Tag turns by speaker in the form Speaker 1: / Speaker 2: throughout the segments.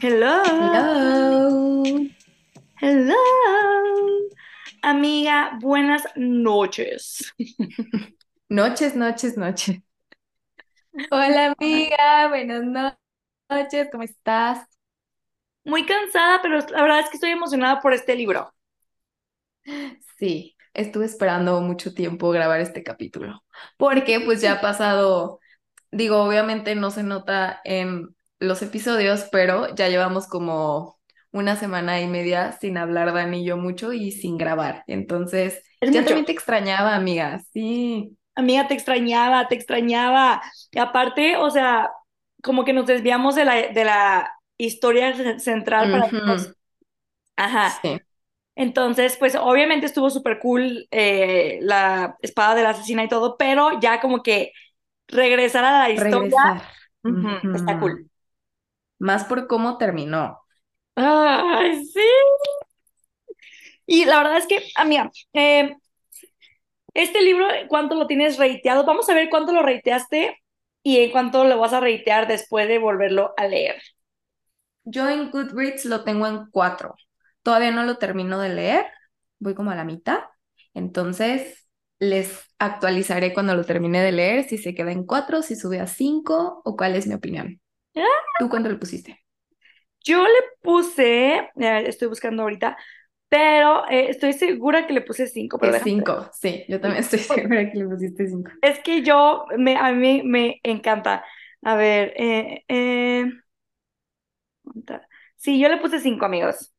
Speaker 1: Hello.
Speaker 2: Hello.
Speaker 1: Hello. Amiga, buenas noches.
Speaker 2: Noches, noches, noches. Hola amiga, buenas no- noches, ¿cómo estás?
Speaker 1: Muy cansada, pero la verdad es que estoy emocionada por este libro.
Speaker 2: Sí, estuve esperando mucho tiempo grabar este capítulo, porque pues ya ha pasado, digo, obviamente no se nota en los episodios, pero ya llevamos como una semana y media sin hablar Dani y yo mucho y sin grabar. Entonces,
Speaker 1: Es
Speaker 2: ya
Speaker 1: mucho.
Speaker 2: también te extrañaba, amiga, sí.
Speaker 1: Amiga, te extrañaba, te extrañaba. Y aparte, o sea, como que nos desviamos de la, de la historia ce- central para todos.
Speaker 2: Ujú,
Speaker 1: Ajá.
Speaker 2: Sí,
Speaker 1: Entonces, pues obviamente estuvo súper cool eh, la espada de la asesina y todo, pero ya como que regresar a la historia, está cool.
Speaker 2: Más por cómo terminó.
Speaker 1: Ay, sí. Y la verdad es que, amiga, eh, este libro, ¿cuánto lo tienes reiteado? Vamos a ver cuánto lo reiteaste y en cuánto lo vas a reitear después de volverlo a leer.
Speaker 2: Yo en Goodreads lo tengo en cuatro. Todavía no lo termino de leer. Voy como a la mitad. Entonces, les actualizaré cuando lo termine de leer si se queda en cuatro, si sube a cinco o cuál es mi opinión.
Speaker 1: Ah,
Speaker 2: ¿Tú cuánto le pusiste?
Speaker 1: Yo le puse, estoy buscando ahorita, pero eh, estoy segura que le puse cinco, pero
Speaker 2: Es
Speaker 1: déjame ver.
Speaker 2: cinco. Sí, yo también estoy segura que le pusiste cinco.
Speaker 1: Es que yo, me, a mí me encanta. A ver, eh, eh, sí, yo le puse cinco, amigos.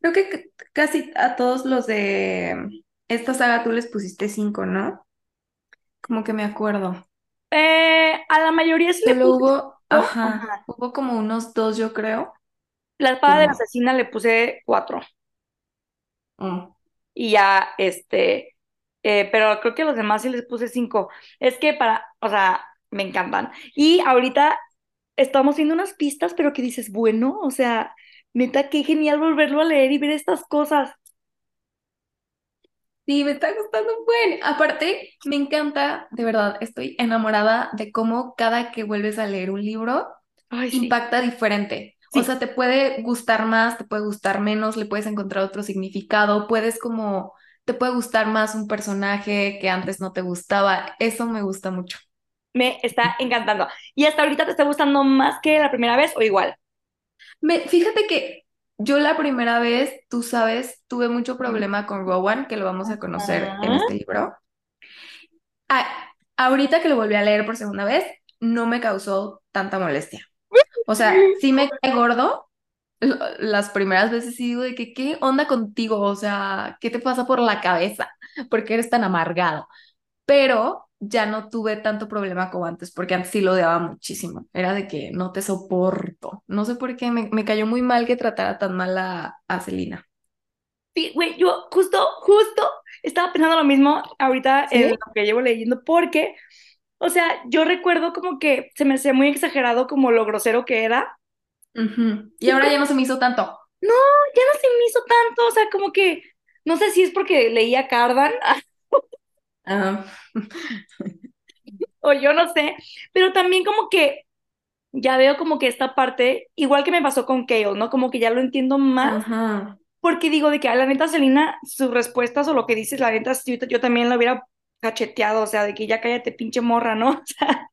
Speaker 2: Creo que casi a todos los de esta saga tú les pusiste cinco, ¿no? Como que me acuerdo.
Speaker 1: Eh, a la mayoría sí le
Speaker 2: Solo
Speaker 1: puse
Speaker 2: hubo, ajá,
Speaker 1: Ajá.
Speaker 2: hubo como unos dos, yo creo,
Speaker 1: La espada de la asesina le puse cuatro.
Speaker 2: Mm.
Speaker 1: Y ya, este, eh, pero creo que a los demás sí les puse cinco. Es que para, o sea, me encantan. Y ahorita estamos viendo unas pistas, pero que dices, bueno, o sea, neta, qué genial volverlo a leer y ver estas cosas.
Speaker 2: Sí, me está gustando un buen. Aparte, me encanta, de verdad, estoy enamorada de cómo cada que vuelves a leer un libro
Speaker 1: Ay, sí,
Speaker 2: impacta diferente. O sea, te puede gustar más, te puede gustar menos, le puedes encontrar otro significado, puedes como, te puede gustar más un personaje que antes no te gustaba. Eso me gusta mucho.
Speaker 1: me está encantando. ¿Y hasta ahorita te está gustando más que la primera vez o igual?
Speaker 2: Me, fíjate que yo la primera vez, tú sabes, tuve mucho problema con Rowan, que lo vamos a conocer en este libro. Ah, ahorita que lo volví a leer por segunda vez, no me causó tanta molestia. O sea, sí me cae gordo. Las primeras veces sí digo de que, ¿qué onda contigo? O sea, ¿qué te pasa por la cabeza? ¿Por qué eres tan amargado? Pero ya no tuve tanto problema como antes, porque antes sí lo odiaba muchísimo. Era de que no te soporto. No sé por qué, me, me cayó muy mal que tratara tan mal a, a Celina.
Speaker 1: Sí, güey, yo justo, justo estaba pensando lo mismo ahorita en
Speaker 2: ¿Sí?
Speaker 1: lo que llevo leyendo, porque, o sea, yo recuerdo como que se me hacía muy exagerado como lo grosero que era.
Speaker 2: Ujú. Y
Speaker 1: Y
Speaker 2: ahora
Speaker 1: como,
Speaker 2: ya no se me hizo tanto.
Speaker 1: no, ya no se me hizo tanto, o sea, como que, no sé si es porque leía Cardan
Speaker 2: Ah,
Speaker 1: o yo no sé, pero también como que ya veo como que esta parte, igual que me pasó con Chaos, ¿no? Como que ya lo entiendo más,
Speaker 2: ajá.
Speaker 1: porque digo de que a la neta Selena, sus respuestas o lo que dices, la neta, yo, yo también lo hubiera cacheteado, o sea, de que ya cállate, pinche morra, ¿no? O sea,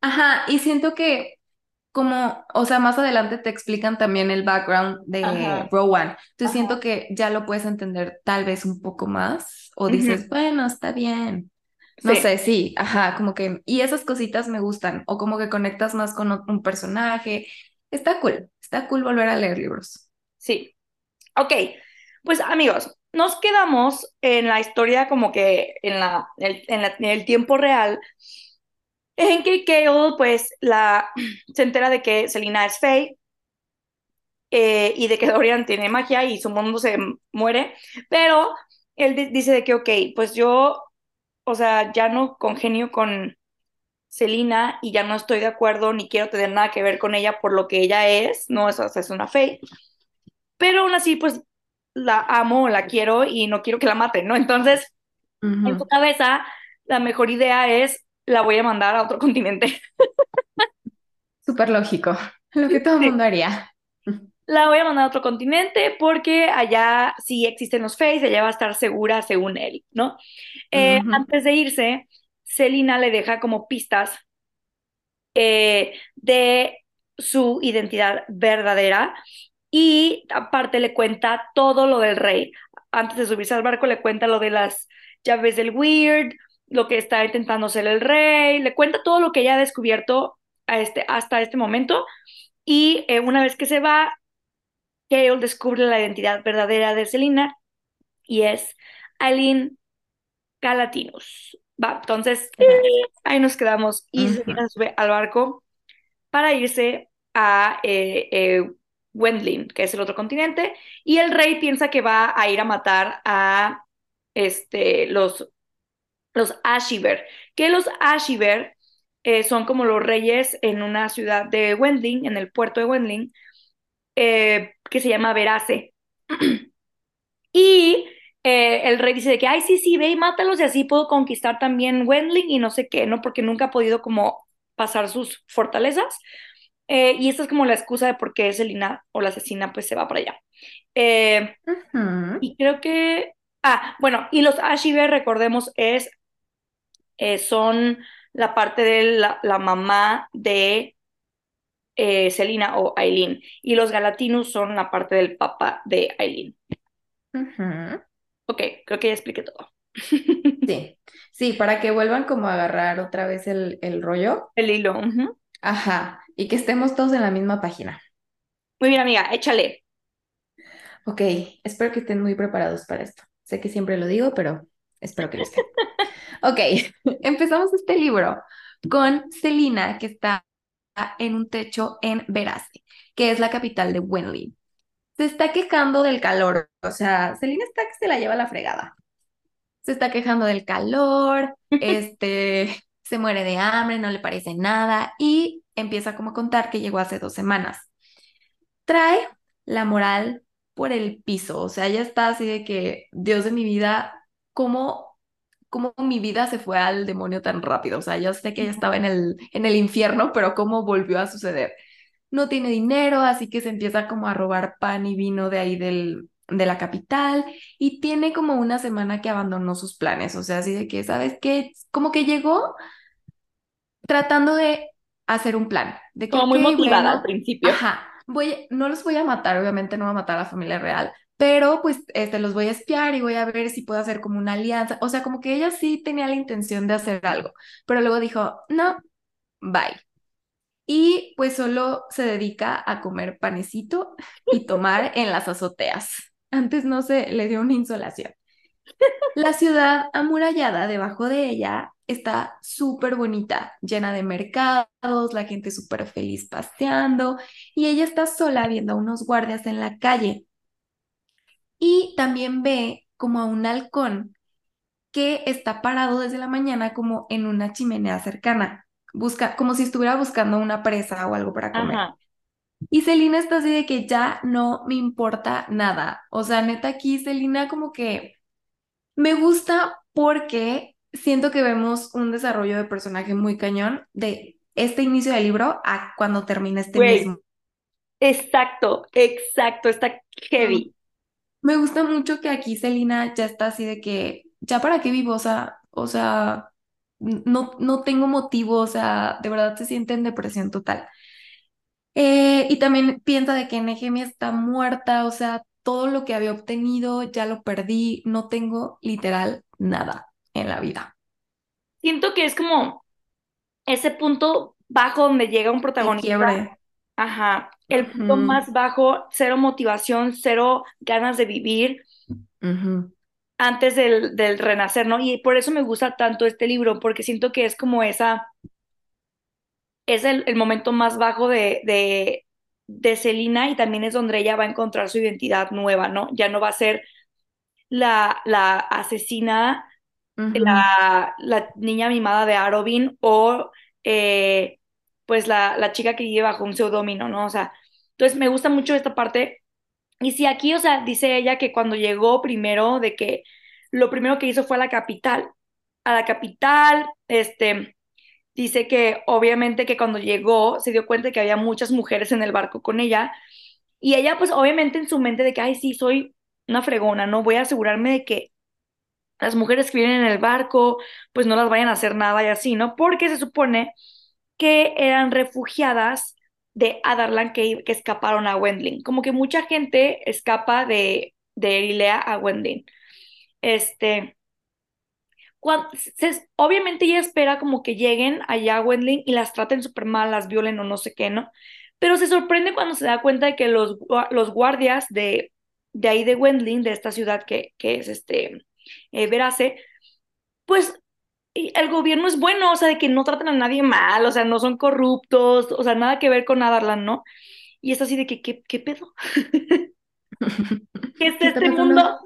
Speaker 2: Ajá, y siento que como, o sea, más adelante te explican también el background de
Speaker 1: Ajá,
Speaker 2: Rowan. Entonces siento
Speaker 1: ajá.
Speaker 2: que ya lo puedes entender tal vez un poco más o dices, bueno, está bien. No
Speaker 1: Sí,
Speaker 2: sé, sí, ajá, como que, y esas cositas me gustan, o como que conectas más con un personaje. Está cool, está cool volver a leer libros.
Speaker 1: sí. Ok, pues amigos, nos quedamos en la historia como que en la, el- en la- en el tiempo real, en que Chaos pues la, se entera de que Selena es Faye eh, y de que Dorian tiene magia y su mundo se muere, pero él di- dice de que, ok, pues yo, o sea, ya no congenio con Selena y ya no estoy de acuerdo ni quiero tener nada que ver con ella por lo que ella es, no es, o sea, es una Faye, pero aún así pues la amo, la quiero y no quiero que la maten, ¿no? Entonces, en su
Speaker 2: Ujú.
Speaker 1: cabeza la mejor idea es la voy a mandar a otro continente.
Speaker 2: Súper lógico, lo que todo el
Speaker 1: Sí.
Speaker 2: mundo haría.
Speaker 1: La voy a mandar a otro continente porque allá sí existen los Fays, allá va a estar segura según él, ¿no? Eh. Antes de irse, Selina le deja como pistas eh, de su identidad verdadera y aparte le cuenta todo lo del rey. Antes de subirse al barco le cuenta lo de las llaves del Weird, lo que está intentando ser el rey, le cuenta todo lo que ella ha descubierto a este, hasta este momento y eh, una vez que se va, Cale descubre la identidad verdadera de Selina y es Aileen Galatinus. Va, entonces ahí nos quedamos y
Speaker 2: Ujú.
Speaker 1: Selina sube al barco para irse a eh, eh, Wendling, que es el otro continente, y el rey piensa que va a ir a matar a este, los, los Ashiver, que los Ashiver eh, son como los reyes en una ciudad de Wendling, en el puerto de Wendling, eh, que se llama Verace. y eh, el rey dice de que, ay, sí, sí, ve y mátalos y así puedo conquistar también Wendling y no sé qué, ¿no? Porque nunca ha podido como pasar sus fortalezas. Eh, y esta es como la excusa de por qué Selina o la asesina pues se va para allá. Eh, y creo que... Ah, bueno, y los Ashiver, recordemos, es, son la parte de la, la mamá de eh, Selina o Aileen. Y los Galatinus son la parte del papá de Aileen.
Speaker 2: Ujú.
Speaker 1: Ok, creo que ya expliqué todo.
Speaker 2: Sí, sí, para que vuelvan como a agarrar otra vez el, el rollo.
Speaker 1: El hilo.
Speaker 2: Ajá, y que estemos todos en la misma página.
Speaker 1: Muy bien, amiga, échale.
Speaker 2: Ok, espero que estén muy preparados para esto. Sé que siempre lo digo, pero espero que lo estén. Ok, empezamos este libro con Selina, que está en un techo en Verace, que es la capital de Wenley. Se está quejando del calor, o sea, Selina está que se la lleva la fregada. Se está quejando del calor, este, se muere de hambre, no le parece nada y empieza como a contar que llegó hace dos semanas. Trae la moral por el piso, o sea, ella está así de que, Dios de mi vida, ¿cómo, cómo mi vida se fue al demonio tan rápido? O sea, yo sé que ella estaba en el, en el infierno, pero ¿cómo volvió a suceder? No tiene dinero, así que se empieza como a robar pan y vino de ahí del, de la capital y tiene como una semana que abandonó sus planes, o sea, así de que, ¿sabes qué? Como que llegó tratando de hacer un plan, de que,
Speaker 1: Como muy motivada al principio.
Speaker 2: ajá, voy, no los voy a matar, obviamente no voy a matar a la familia real, pero pues este, los voy a espiar y voy a ver si puedo hacer como una alianza, o sea, como que ella sí tenía la intención de hacer algo, pero luego dijo, no, bye. Y pues solo se dedica a comer panecito y tomar en las azoteas. Antes no se le dio una insolación. La ciudad amurallada debajo de ella está súper bonita, llena de mercados, la gente súper feliz paseando y ella está sola viendo a unos guardias en la calle. Y también ve como a un halcón que está parado desde la mañana como en una chimenea cercana, busca, como si estuviera buscando una presa o algo para comer.
Speaker 1: Ajá.
Speaker 2: Y Celina está así de que ya no me importa nada. O sea, neta, aquí Celina como que me gusta porque siento que vemos un desarrollo de personaje muy cañón de este inicio del libro a cuando termina este mismo.
Speaker 1: Exacto, exacto, está heavy.
Speaker 2: Me gusta mucho que aquí Celina ya está así de que, ya para qué vivo, o sea, o sea, no, no tengo motivo, o sea, de verdad se siente en depresión total. Eh, y también piensa de que Nehemia está muerta, o sea, todo lo que había obtenido ya lo perdí, no tengo literal nada en la vida.
Speaker 1: Siento que es como ese punto bajo donde llega un protagonista.
Speaker 2: quiebre.
Speaker 1: Ajá. El punto más bajo, cero motivación, cero ganas de vivir antes del, del renacer, ¿no? Y por eso me gusta tanto este libro, porque siento que es como esa, es el, el momento más bajo de, de, de Selina y también es donde ella va a encontrar su identidad nueva, ¿no? Ya no va a ser la, la asesina, la, la niña mimada de Arobin o eh, pues la, la chica que vive bajo un seudónimo, ¿no? O sea, entonces me gusta mucho esta parte. Y si aquí, o sea, dice ella que cuando llegó primero, de que lo primero que hizo fue a la capital, a la capital, este, dice que obviamente que cuando llegó se dio cuenta de que había muchas mujeres en el barco con ella y ella pues obviamente en su mente de que, ay, sí, soy una fregona, ¿no? Voy a asegurarme de que las mujeres que vienen en el barco pues no las vayan a hacer nada y así, ¿no? Porque se supone que eran refugiadas de Adarlan que, que escaparon a Wendling. Como que mucha gente escapa de, de Erilea a Wendling. Este, obviamente ella espera como que lleguen allá a Wendling y las traten súper mal, las violen o no sé qué, ¿no? Pero se sorprende cuando se da cuenta de que los, los guardias de, de ahí de Wendling, de esta ciudad que, que es este, eh, Verace, pues el gobierno es bueno, o sea, de que no tratan a nadie mal, o sea, no son corruptos, o sea, nada que ver con Adarlan, ¿no? Y es así de que, ¿qué, qué pedo? ¿Qué es este mundo?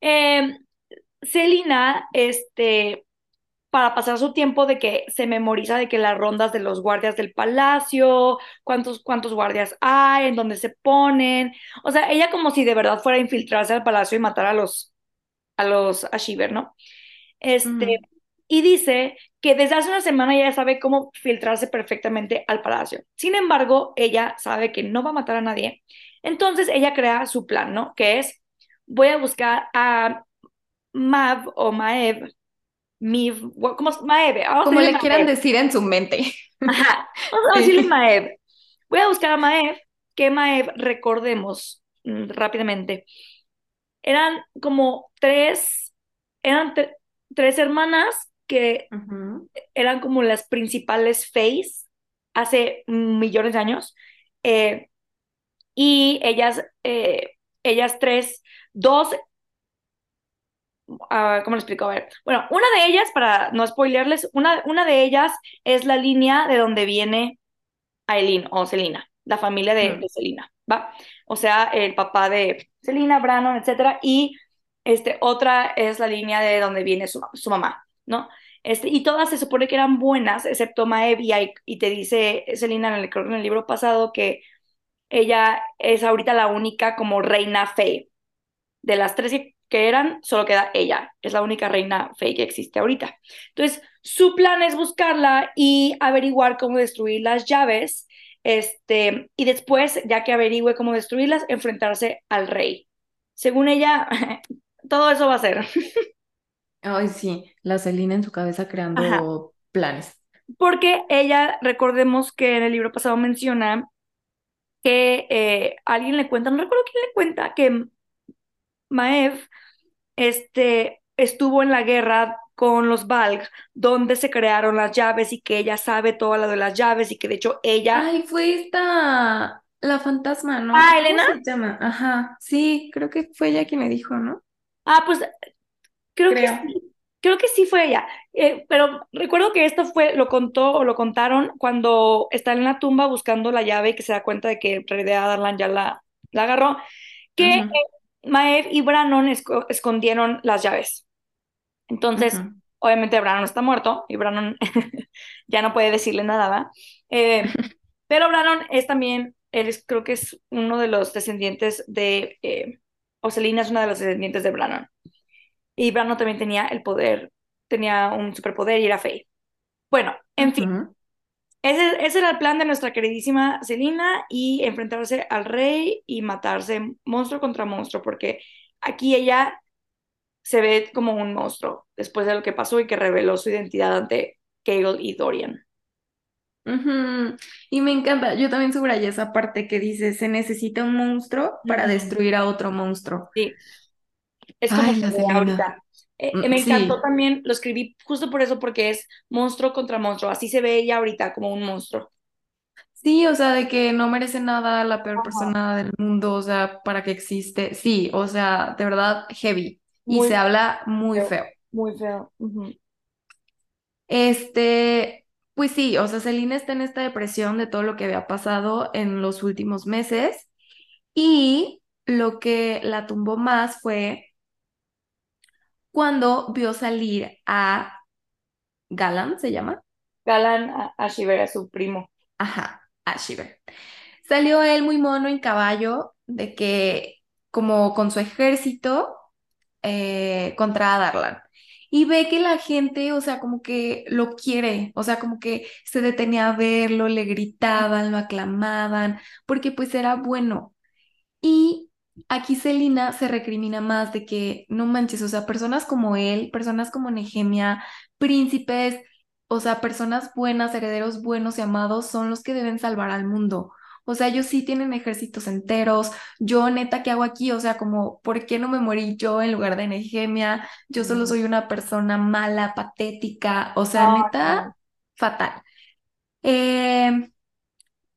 Speaker 1: Eh, Celina, este, para pasar su tiempo de que se memoriza de que las rondas de los guardias del palacio, cuántos, cuántos guardias hay, en dónde se ponen. O sea, ella como si de verdad fuera a infiltrarse al palacio y matar a los, a los Ashiver, ¿no? Este, y dice que desde hace una semana ya sabe cómo filtrarse perfectamente al palacio. Sin embargo, ella sabe que no va a matar a nadie. Entonces ella crea su plan, ¿no? Que es, voy a buscar a Mav o Maev, Miv, ¿cómo es? Maeve.
Speaker 2: Como le quieran decir en su mente.
Speaker 1: Ajá, vamos a decirle Maev. Voy a buscar a Maev, que Maev, recordemos mm, rápidamente, eran como tres, eran tres hermanas que eran como las principales face hace millones de años. Eh, y ellas, eh, ellas tres, dos Uh, ¿cómo lo explico? A ver. Bueno, una de ellas, para no spoilearles, una, una de ellas es la línea de donde viene Aileen o Selina, la familia de, de Selina, ¿va? O sea, el papá de Selina, Brannon, etcétera, y este, otra es la línea de donde viene su, su mamá, ¿no? Este, y todas se supone que eran buenas, excepto Maeve, y, te dice Selina en el, en el libro pasado que ella es ahorita la única como reina fe. De las tres que eran, solo queda ella. Es la única reina fake que existe ahorita. Entonces, su plan es buscarla y averiguar cómo destruir las llaves. Este, y después, ya que averigüe cómo destruirlas, enfrentarse al rey. Según ella, todo eso va a ser.
Speaker 2: Ay, sí, la Celina en su cabeza creando planes.
Speaker 1: Porque ella, recordemos que en el libro pasado menciona que eh, alguien le cuenta, no recuerdo quién le cuenta, que Maev este, estuvo en la guerra con los Valg, donde se crearon las llaves y que ella sabe todo lo de las llaves y que de hecho ella...
Speaker 2: Ay, fue esta, la fantasma, ¿no?
Speaker 1: Ah, Elena.
Speaker 2: se llama? Ajá, sí, creo que fue ella quien me dijo, ¿no?
Speaker 1: Ah, pues creo, que sí, creo que sí fue ella, eh, pero recuerdo que esto fue, lo contó o lo contaron cuando está en la tumba buscando la llave y que se da cuenta de que en realidad Darlan ya la, la agarró, que Maev y Brannon escondieron las llaves. Entonces, obviamente Brannon está muerto y Brannon ya no puede decirle nada, ¿va? Eh, pero Brannon es también, él creo que es uno de los descendientes de, eh, Ocelina es una de los descendientes de Brannon. Y Brannon también tenía el poder, tenía un superpoder y era fe. Bueno, en fin, ese, era el plan de nuestra queridísima Celina y enfrentarse al rey y matarse monstruo contra monstruo, porque aquí ella se ve como un monstruo después de lo que pasó y que reveló su identidad ante Kale y Dorian.
Speaker 2: Y me encanta, yo también subrayé esa parte que dice, se necesita un monstruo para destruir a otro monstruo.
Speaker 1: Sí. Es como ahorita. Eh, mm, me encantó también, lo escribí justo por eso, porque es monstruo contra monstruo. Así se ve ella ahorita como un monstruo.
Speaker 2: Sí, o sea, de que no merece nada la peor persona del mundo, o sea, para que existe. Sí, o sea, de verdad, heavy. y se habla muy feo.
Speaker 1: Muy feo.
Speaker 2: Este, pues sí, o sea, Celina está en esta depresión de todo lo que había pasado en los últimos meses. Y lo que la tumbó más fue cuando vio salir a Galan, ¿se llama?
Speaker 1: Galan Ashiver, a su primo.
Speaker 2: Ajá, Ashiver. Salió él muy mono en caballo, de que como con su ejército eh, contra Adarlan. Y ve que la gente, o sea, como que lo quiere, o sea, como que se detenía a verlo, le gritaban, lo aclamaban, porque pues era bueno. Y aquí Celina se recrimina más de que, no manches, o sea, personas como él, personas como Nehemia, príncipes, o sea, personas buenas, herederos buenos y amados son los que deben salvar al mundo. O sea, ellos sí tienen ejércitos enteros. Yo, neta, ¿qué hago aquí? O sea, como, ¿por qué no me morí yo en lugar de Nehemia? Yo solo soy una persona mala, patética. O sea, neta, fatal. Eh,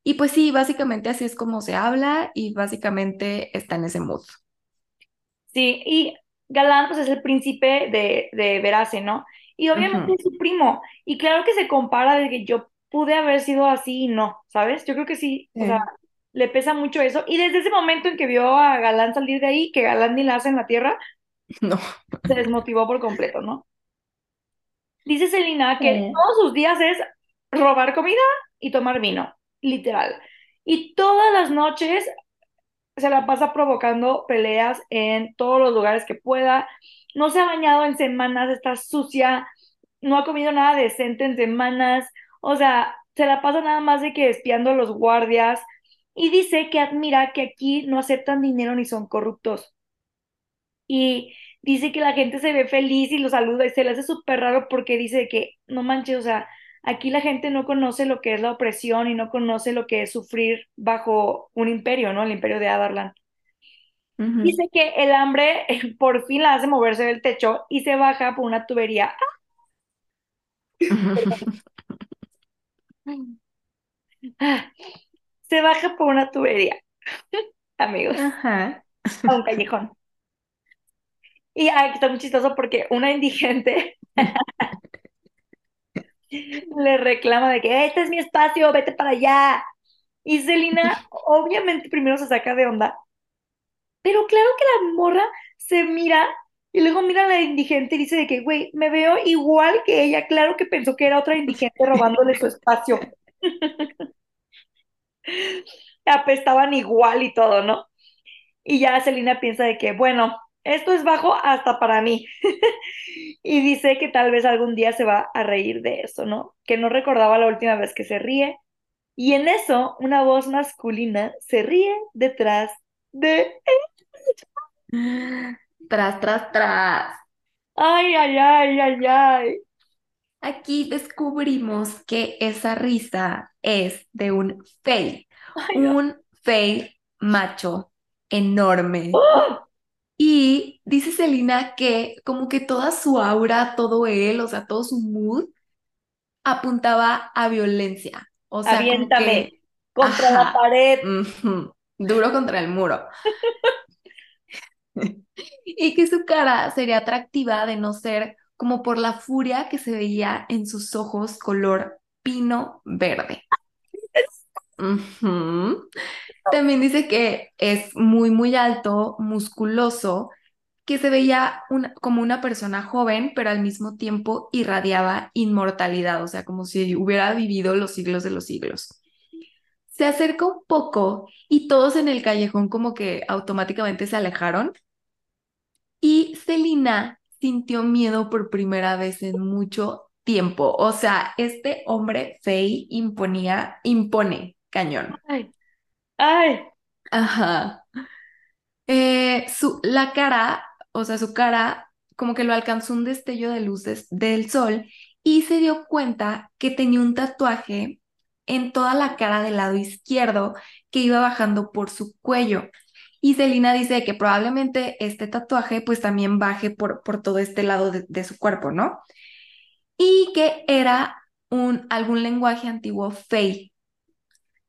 Speaker 2: y pues sí, básicamente así es como se habla y básicamente está en ese mood.
Speaker 1: Sí, y Galán pues es el príncipe de, de Verace, ¿no? Y obviamente es su primo. Y claro que se compara de que yo pude haber sido así y no, ¿sabes? Yo creo que sí, o sea, le pesa mucho eso. Y desde ese momento en que vio a Galán salir de ahí, que Galán ni la hace en la tierra,
Speaker 2: no.
Speaker 1: se desmotivó por completo, ¿no? Dice Selina que todos sus días es robar comida y tomar vino literal. Y todas las noches se la pasa provocando peleas en todos los lugares que pueda. No se ha bañado en semanas, está sucia, no ha comido nada decente en semanas. O sea, se la pasa nada más de que espiando a los guardias. Y dice que admira que aquí no aceptan dinero ni son corruptos. Y dice que la gente se ve feliz y lo saluda y se le hace súper raro porque dice que no manches, o sea, Aquí la gente no conoce lo que es la opresión y no conoce lo que es sufrir bajo un imperio, ¿no? El imperio de Adarlan. Dice que el hambre por fin la hace moverse del techo y se baja por una tubería. se baja por una tubería, amigos, a un callejón. Y aquí está muy chistoso porque una indigente le reclama de que este es mi espacio, vete para allá. Y Selina obviamente primero se saca de onda, pero claro que la morra se mira y luego mira a la indigente y dice de que, güey, me veo igual que ella, claro que pensó que era otra indigente robándole su espacio. Apestaban igual y todo, ¿no? Y ya Selina piensa de que, bueno, esto es bajo hasta para mí. y dice que tal vez algún día se va a reír de eso, ¿no? Que no recordaba la última vez que se ríe. Y en eso, una voz masculina se ríe detrás de
Speaker 2: Tras, tras, tras.
Speaker 1: Ay, ay, ay, ay, ay.
Speaker 2: Aquí descubrimos que esa risa es de un fey, un fey macho enorme. ¡Oh! Y dice Selina que como que toda su aura, todo él, o sea, todo su mood apuntaba a violencia. O sea,
Speaker 1: Aviéntame contra la pared.
Speaker 2: duro contra el muro. y que su cara sería atractiva de no ser como por la furia que se veía en sus ojos color pino verde. También dice que es muy, muy alto, musculoso, que se veía como una persona joven, pero al mismo tiempo irradiaba inmortalidad, o sea, como si hubiera vivido los siglos de los siglos. Se acerca un poco y todos en el callejón como que automáticamente se alejaron. Y Celina sintió miedo por primera vez en mucho tiempo. O sea, este hombre fey imponía, impone cañón.
Speaker 1: Ay, ay.
Speaker 2: Ajá. Eh, su, la cara, o sea, su cara, como que lo alcanzó un destello de luz del sol y se dio cuenta que tenía un tatuaje en toda la cara del lado izquierdo que iba bajando por su cuello. Y Selina dice que probablemente este tatuaje pues también baje por, por todo este lado de, de su cuerpo, ¿no? Y que era un, algún lenguaje antiguo fey,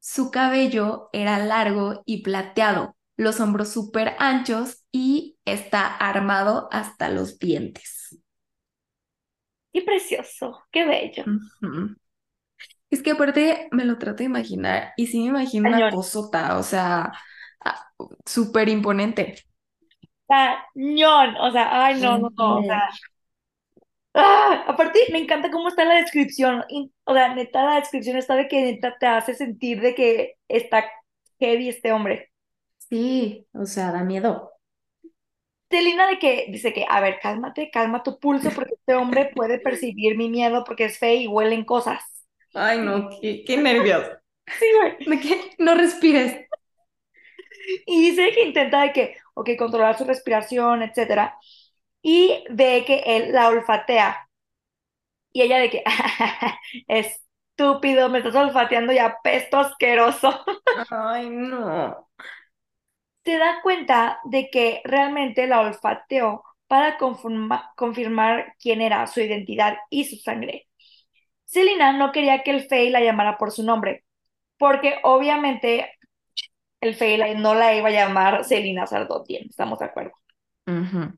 Speaker 2: su cabello era largo y plateado, los hombros súper anchos y está armado hasta los dientes.
Speaker 1: Qué precioso, qué bello.
Speaker 2: Es que aparte me lo trato de imaginar y sí me imagino una cosota, o sea, súper imponente.
Speaker 1: Cañón, o sea, ay, no, no, no, o sea, Ah, aparte, me encanta cómo está la descripción. o sea, neta, la descripción está de que neta te hace sentir de que está heavy este hombre.
Speaker 2: Sí, o sea, da miedo.
Speaker 1: Celina de que dice que, a ver, cálmate, calma tu pulso, porque este hombre puede percibir mi miedo porque es feo y huelen cosas.
Speaker 2: Ay, no, qué, qué nervios.
Speaker 1: Sí, güey.
Speaker 2: ¿De qué? No respires.
Speaker 1: Y dice que intenta de que, ok, controlar su respiración, etcétera. Y ve que él la olfatea. Y ella de que, estúpido, me estás olfateando y apesto asqueroso.
Speaker 2: Ay, no.
Speaker 1: Se da cuenta de que realmente la olfateó para confirma- confirmar quién era, su identidad y su sangre. Selina no quería que el Fey la llamara por su nombre, porque obviamente el Fey la- no la iba a llamar Selina Sardotien, ¿estamos de acuerdo?
Speaker 2: Ujú.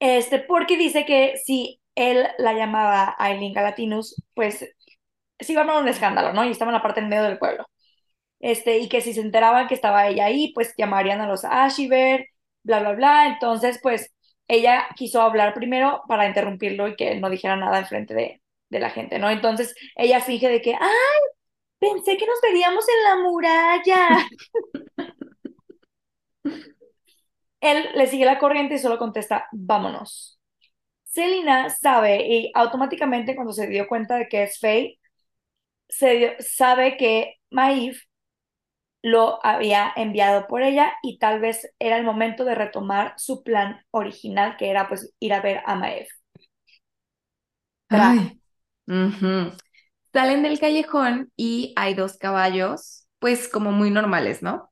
Speaker 1: Este, porque dice que si él la llamaba Aileen Galatinus, pues se iba a armar un escándalo, ¿no? Y estaba en la parte en medio del pueblo. Este, y que si se enteraban que estaba ella ahí, pues llamarían a los Ashiver, bla, bla, bla. Entonces, pues ella quiso hablar primero para interrumpirlo y que él no dijera nada enfrente de, de la gente, ¿no? Entonces ella finge de que, ¡ay! Pensé que nos veríamos en la muralla. Él le sigue la corriente y solo contesta, vámonos. Selina sabe y automáticamente cuando se dio cuenta de que es Faye, se dio- sabe que Maeve lo había enviado por ella y tal vez era el momento de retomar su plan original, que era pues ir a ver a. Tra-
Speaker 2: Ay. Salen del callejón y hay dos caballos, pues como muy normales, ¿no?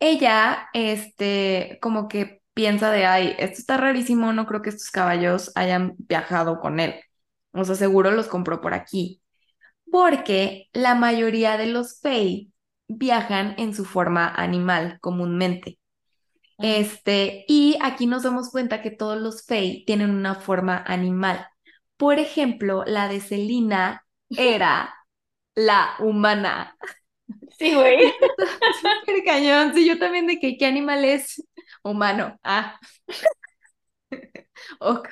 Speaker 2: Ella, este, como que piensa de, ay, esto está rarísimo, no creo que estos caballos hayan viajado con él. O sea, seguro los compró por aquí. Porque la mayoría de los Fey viajan en su forma animal comúnmente. Este, y aquí nos damos cuenta que todos los Fey tienen una forma animal. Por ejemplo, la de Selina era la humana.
Speaker 1: Sí, güey.
Speaker 2: Súper cañón. Sí, yo también de que qué animal es humano. Ah. Ok.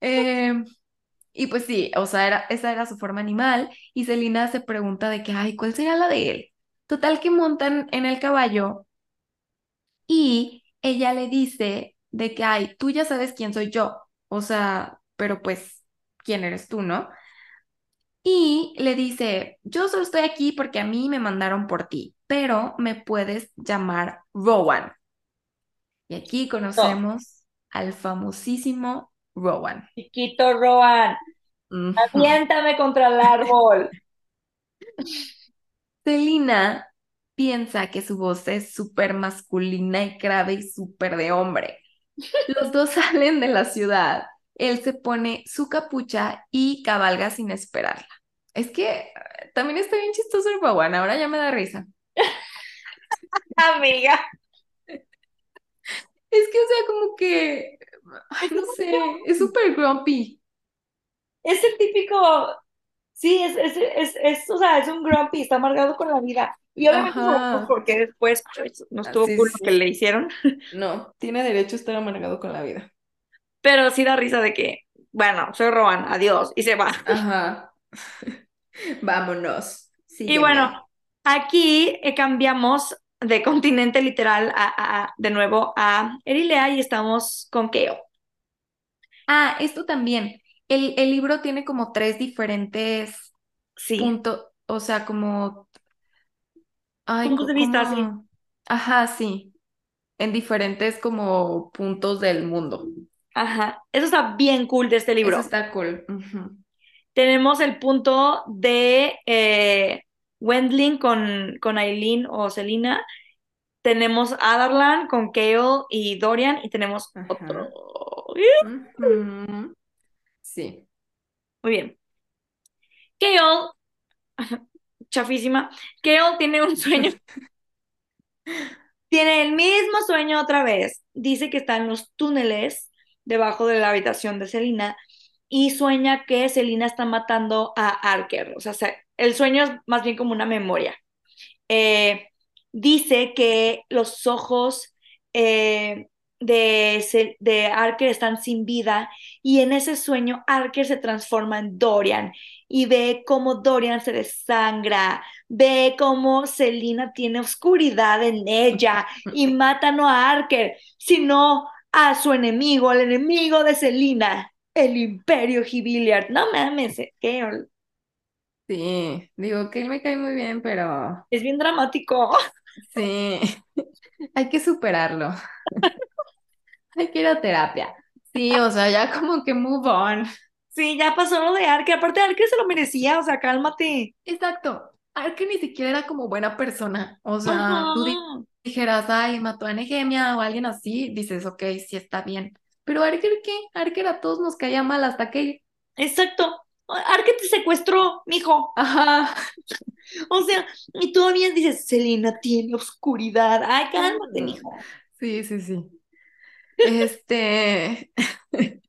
Speaker 2: Eh, y pues sí, o sea, era, esa era su forma animal. Y Selina se pregunta de que, ay, ¿cuál será la de él? Total que montan en el caballo y ella le dice de que, ay, tú ya sabes quién soy yo. O sea, pero pues, ¿quién eres tú, no? Y le dice, yo solo estoy aquí porque a mí me mandaron por ti, pero me puedes llamar Rowan. Y aquí conocemos al famosísimo Rowan.
Speaker 1: Chiquito Rowan,
Speaker 2: Ujú.
Speaker 1: aviéntame contra el árbol.
Speaker 2: Selina piensa que su voz es súper masculina y grave y súper de hombre. Los dos salen de la ciudad. Él se pone su capucha y cabalga sin esperarla. Es que eh, también está bien chistoso el Rowan, ahora ya me da risa.
Speaker 1: Amiga.
Speaker 2: Es que, o sea, como que, ay, no sé, es súper grumpy.
Speaker 1: Es el típico, sí, es, es, es, es, o sea, es un grumpy, está amargado con la vida. Y obviamente
Speaker 2: Ajá.
Speaker 1: sabemos por qué después no estuvo
Speaker 2: Sí,
Speaker 1: cool
Speaker 2: sí,
Speaker 1: lo que le hicieron.
Speaker 2: No, tiene derecho a estar amargado con la vida.
Speaker 1: Pero sí da risa de que, bueno, soy Rowan, adiós, y se va.
Speaker 2: Ajá. Vámonos.
Speaker 1: Y bueno, aquí eh, cambiamos de continente literal a, a- de nuevo a Erilea y estamos con Keo.
Speaker 2: Ah, esto también. El, el libro tiene como tres diferentes
Speaker 1: Sí,
Speaker 2: puntos, o sea, como, ay,
Speaker 1: puntos de vista, sí.
Speaker 2: ajá, sí, en diferentes como puntos del mundo.
Speaker 1: Ajá. Eso está bien cool de este libro.
Speaker 2: Eso está cool.
Speaker 1: Tenemos el punto de eh, Wendling con, con Aileen o Selina. Tenemos Adarlan con Kale y Dorian. Y tenemos
Speaker 2: Ajá.
Speaker 1: otro.
Speaker 2: Sí.
Speaker 1: Muy bien. Kale, chafísima. Kale tiene un sueño. Tiene el mismo sueño otra vez. Dice que está en los túneles debajo de la habitación de Selina y sueña que Selina está matando a Arker. O sea, se- el sueño es más bien como una memoria. Eh, dice que los ojos eh, de, de Arker están sin vida y en ese sueño Arker se transforma en Dorian y ve cómo Dorian se desangra, ve cómo Selina tiene oscuridad en ella y mata no a Arker, sino a su enemigo, al enemigo de Selina, el Imperio Gibiliard. No mames, Gale.
Speaker 2: Sí, digo que él me cae muy bien, pero
Speaker 1: Es bien dramático.
Speaker 2: sí, hay que superarlo. Hay que ir a terapia. Sí, o sea, ya como que move on.
Speaker 1: Sí, ya pasó lo de Arke. Aparte, Arke se lo merecía, o sea, cálmate.
Speaker 2: Exacto. Arke ni siquiera era como buena persona. O sea, tú dijeras, ay, mató a Nehemia o alguien así, dices, ok, sí está bien. Pero Arker, ¿qué? Arker a todos nos caía mal hasta que...
Speaker 1: Exacto. Arke te secuestró, mijo.
Speaker 2: Ajá.
Speaker 1: O sea, y todavía dices, Selena tiene oscuridad. Ay, cálmate, mijo.
Speaker 2: Sí, sí, sí. Este...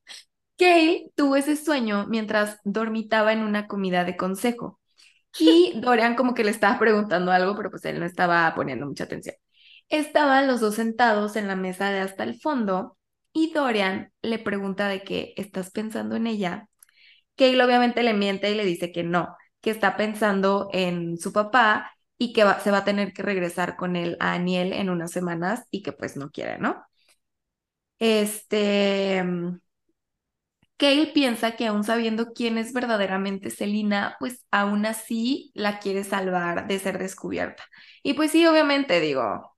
Speaker 2: Kale tuvo ese sueño mientras dormitaba en una comida de consejo. Y Dorian como que le estaba preguntando algo, pero pues él no estaba poniendo mucha atención. Estaban los dos sentados en la mesa de hasta el fondo y Dorian le pregunta de que estás pensando en ella. Kale obviamente le miente y le dice que no, que está pensando en su papá y que se va a tener que regresar con él a Aniel en unas semanas y que pues no quiere, ¿no? Este... mm, Kale piensa que aún sabiendo quién es verdaderamente Selina, pues aún así la quiere salvar de ser descubierta. Y pues sí, obviamente digo,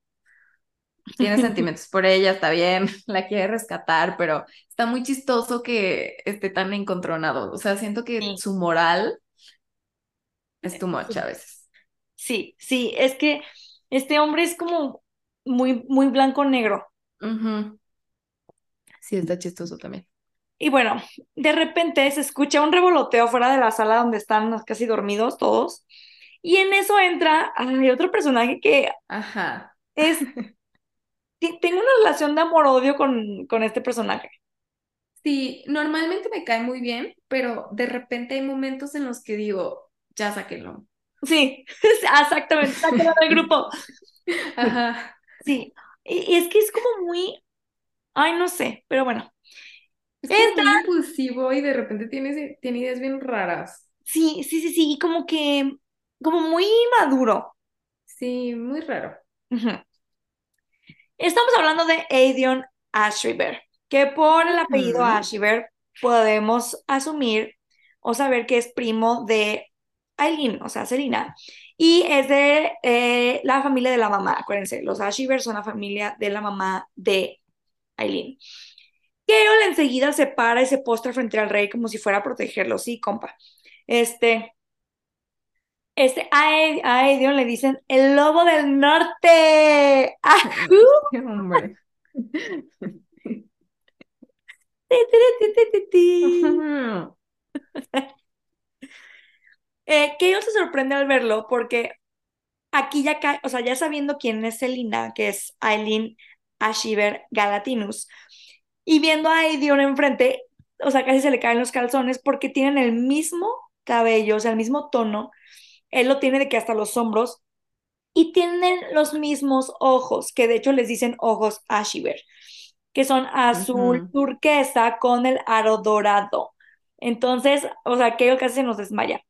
Speaker 2: tiene sentimientos por ella, está bien, la quiere rescatar, pero está muy chistoso que esté tan encontronado. O sea, siento que
Speaker 1: Sí.
Speaker 2: su moral es too much a veces.
Speaker 1: Sí, sí, es que este hombre es como muy, muy blanco-negro.
Speaker 2: Sí, está chistoso también.
Speaker 1: Y bueno, de repente se escucha un revoloteo fuera de la sala donde están casi dormidos todos. Y en eso entra ay, otro personaje que
Speaker 2: Ajá.
Speaker 1: es. ti- Tengo una relación de amor-odio con, con este personaje.
Speaker 2: Sí, normalmente me cae muy bien, pero de repente hay momentos en los que digo, ya sáquenlo.
Speaker 1: Sí, exactamente, sáquenlo del grupo.
Speaker 2: Ajá.
Speaker 1: Sí, y, y es que es como muy. Ay, no sé, pero bueno.
Speaker 2: Es
Speaker 1: Entra,
Speaker 2: muy impulsivo y de repente tiene, tiene ideas bien raras.
Speaker 1: sí, sí, sí, sí, y como que. Como muy maduro.
Speaker 2: Sí, muy raro.
Speaker 1: Ujú. Estamos hablando de Aedion Ashriver, que por el apellido
Speaker 2: Ujú.
Speaker 1: Ashriver podemos asumir o saber que es primo de Aileen, o sea, Selina, y es de eh, la familia de la mamá. Acuérdense, los Ashriver son la familia de la mamá de Aileen. Gale enseguida se para y se postra frente al rey como si fuera a protegerlo, sí, compa. Este, este, a, Aed- a Aedion le dicen el lobo del norte. ¡Ajú!
Speaker 2: Qué hombre.
Speaker 1: Eh, Gale se sorprende al verlo porque aquí ya cae, o sea, ya sabiendo quién es Selina, que es Aileen Ashiver Galatinus, y viendo a Aedion enfrente, o sea, casi se le caen los calzones porque tienen el mismo cabello, o sea, el mismo tono. Él lo tiene de que hasta los hombros y tienen los mismos ojos, que de hecho les dicen ojos Ashiver, que son azul turquesa con el aro dorado. Entonces, o sea, Gale casi se nos desmaya.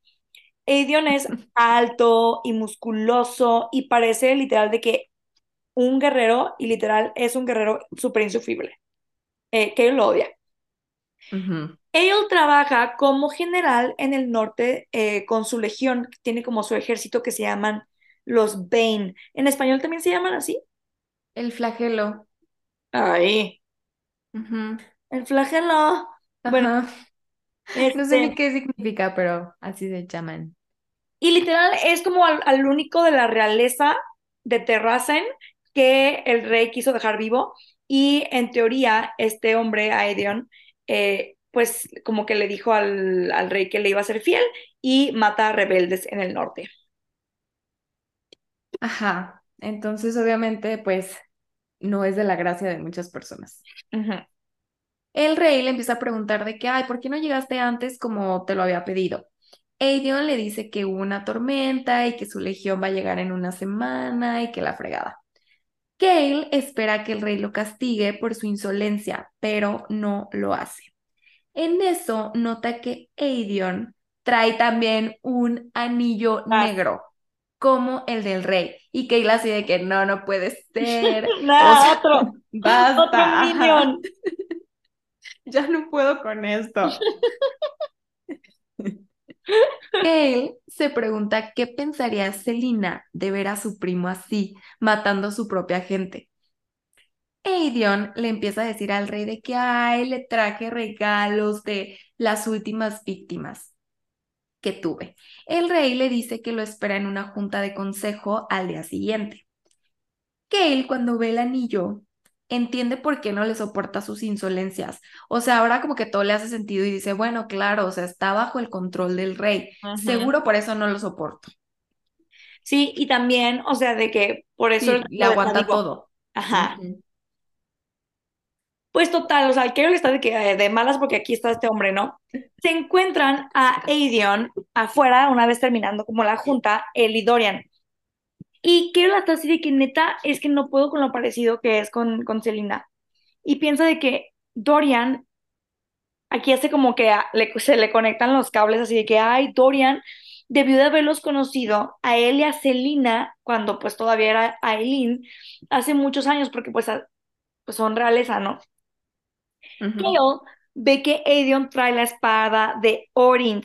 Speaker 1: Aedion es alto y musculoso y parece literal de que un guerrero, y literal es un guerrero súper insufrible. Eh, que lo odia. Él trabaja como general en el norte eh, con su legión, que tiene como su ejército que se llaman los Bane. ¿En español también se llaman así?
Speaker 2: El flagelo. Ujú.
Speaker 1: el flagelo. Bueno.
Speaker 2: No sé ni
Speaker 1: este,
Speaker 2: qué significa, pero así se llaman.
Speaker 1: y literal es como al, al único de la realeza de Terrasen que el rey quiso dejar vivo. Y en teoría, este hombre, Aedion, eh, pues como que le dijo al, al rey que le iba a ser fiel y mata a rebeldes en el norte.
Speaker 2: Ajá. Entonces, obviamente, pues no es de la gracia de muchas personas. El rey le empieza a preguntar de que, ay, ¿por qué no llegaste antes como te lo había pedido? Aedion le dice que hubo una tormenta y que su legión va a llegar en una semana y que la fregada. Gale espera que el rey lo castigue por su insolencia, pero no lo hace. En eso nota que Aedion trae también un anillo
Speaker 1: Ah.
Speaker 2: negro, como el del rey. Y Gale así de que no, no puede ser. O
Speaker 1: Nada,
Speaker 2: sea,
Speaker 1: otro.
Speaker 2: Basta.
Speaker 1: Otro.
Speaker 2: Ya no puedo con esto. Él se pregunta qué pensaría Selina de ver a su primo así, matando a su propia gente. Eidion le empieza a decir al rey de que, ay, le traje regalos de las últimas víctimas que tuve. El rey le dice que lo espera en una junta de consejo al día siguiente. Él cuando ve el anillo entiende por qué no le soporta sus insolencias. O sea, ahora como que todo le hace sentido y dice, bueno, claro, o sea, está bajo el control del rey. Seguro por eso no lo soporto.
Speaker 1: Sí, y también, o sea, de que por eso
Speaker 2: Sí, le aguanta todo.
Speaker 1: Ajá. Pues total, o sea, Keio está de, que, de malas porque aquí está este hombre, ¿no? Se encuentran a Aedion afuera, una vez terminando como la junta, él y Dorian. Y Keio está así de que neta, es que no puedo con lo parecido que es con, con Selina. Y piensa de que Dorian, aquí hace como que se le conectan los cables así de que, ay, Dorian debió de haberlos conocido a él y a Selina cuando pues todavía era Aileen hace muchos años porque pues, pues son realeza, ¿no?
Speaker 2: Ujú.
Speaker 1: Gale ve que Aedion trae la espada de Orint.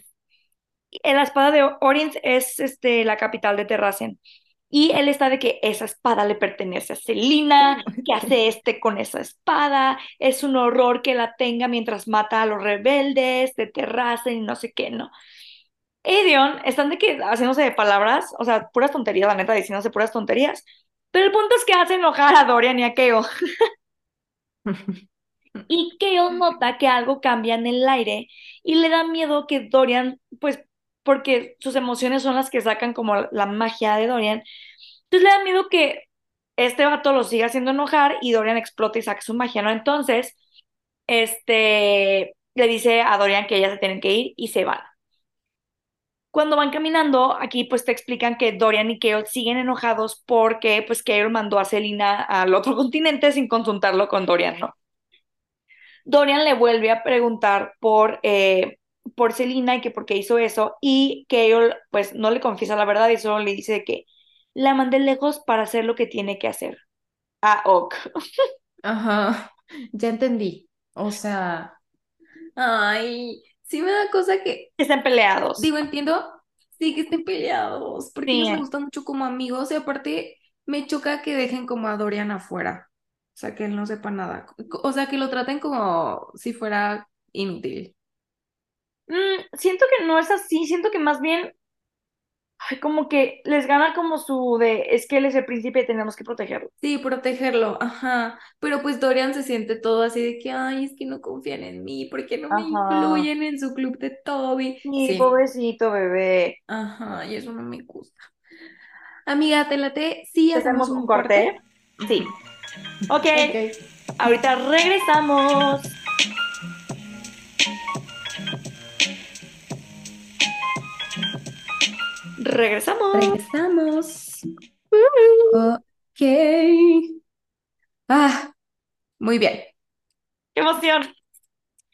Speaker 1: Eh, La espada de Orint es este, la capital de Terracen. Y él está de que esa espada le pertenece a Selina, que hace este con esa espada, es un horror que la tenga mientras mata a los rebeldes de Terracen y no sé qué, ¿no? Aedion están de que haciéndose de palabras, o sea, puras tonterías, la neta, diciéndose puras tonterías. Pero el punto es que hace enojar a Dorian y a Kale. Y Kale nota que algo cambia en el aire y le da miedo que Dorian, pues, porque sus emociones son las que sacan como la magia de Dorian. Entonces le da miedo que este vato lo siga haciendo enojar y Dorian explote y saque su magia, ¿no? Entonces, este, le dice a Dorian que ellas se tienen que ir y se van. Cuando van caminando, aquí pues te explican que Dorian y Kale siguen enojados porque pues Kale mandó a Selina al otro continente sin consultarlo con Dorian, ¿no? Dorian le vuelve a preguntar por, eh, por Selina y que por qué hizo eso y Kale pues no le confiesa la verdad y solo le dice que la mandé lejos para hacer lo que tiene que hacer. Ah, ok.
Speaker 2: Ajá, ya entendí. O sea, ay, sí me da cosa que,
Speaker 1: Están peleados.
Speaker 2: digo, entiendo, sí que estén peleados, porque
Speaker 1: Sí.
Speaker 2: ellos me gustan mucho como amigos y aparte me choca que dejen como a Dorian afuera, o sea, que él no sepa nada, o sea, que lo traten como si fuera inútil.
Speaker 1: Mm, siento que no es así, siento que más bien ay, como que les gana como su de es que él es el príncipe y tenemos que protegerlo.
Speaker 2: Sí, protegerlo, ajá, pero pues Dorian se siente todo así de que, ay, es que no confían en mí, porque no me incluyen en su club de Toby.
Speaker 1: Sí,
Speaker 2: Sí,
Speaker 1: pobrecito bebé.
Speaker 2: ajá, y eso no me gusta. Amiga, ¿te late? Sí,
Speaker 1: ¿Hacemos
Speaker 2: hacemos
Speaker 1: un corte? Sí. Ok,
Speaker 2: Ok.
Speaker 1: ahorita regresamos. Regresamos.
Speaker 2: Regresamos. Ok. Ah, muy bien.
Speaker 1: ¡Qué emoción!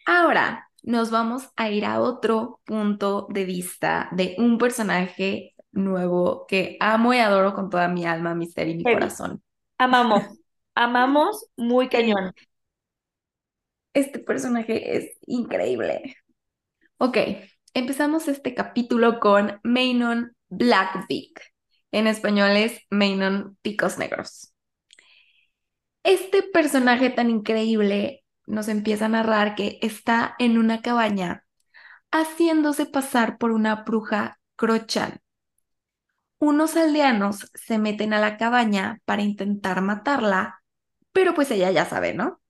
Speaker 2: Ahora nos vamos a ir a otro punto de vista de un personaje nuevo que amo y adoro con toda mi alma, mi ser y mi corazón.
Speaker 1: Amamos. Amamos muy cañón.
Speaker 2: Este personaje es increíble. Ok, empezamos este capítulo con Manon Blackbeak. En español es Manon Picos Negros. Este personaje tan increíble nos empieza a narrar que está en una cabaña haciéndose pasar por una bruja Crochan. Unos aldeanos se meten a la cabaña para intentar matarla, pero pues ella ya sabe, ¿no?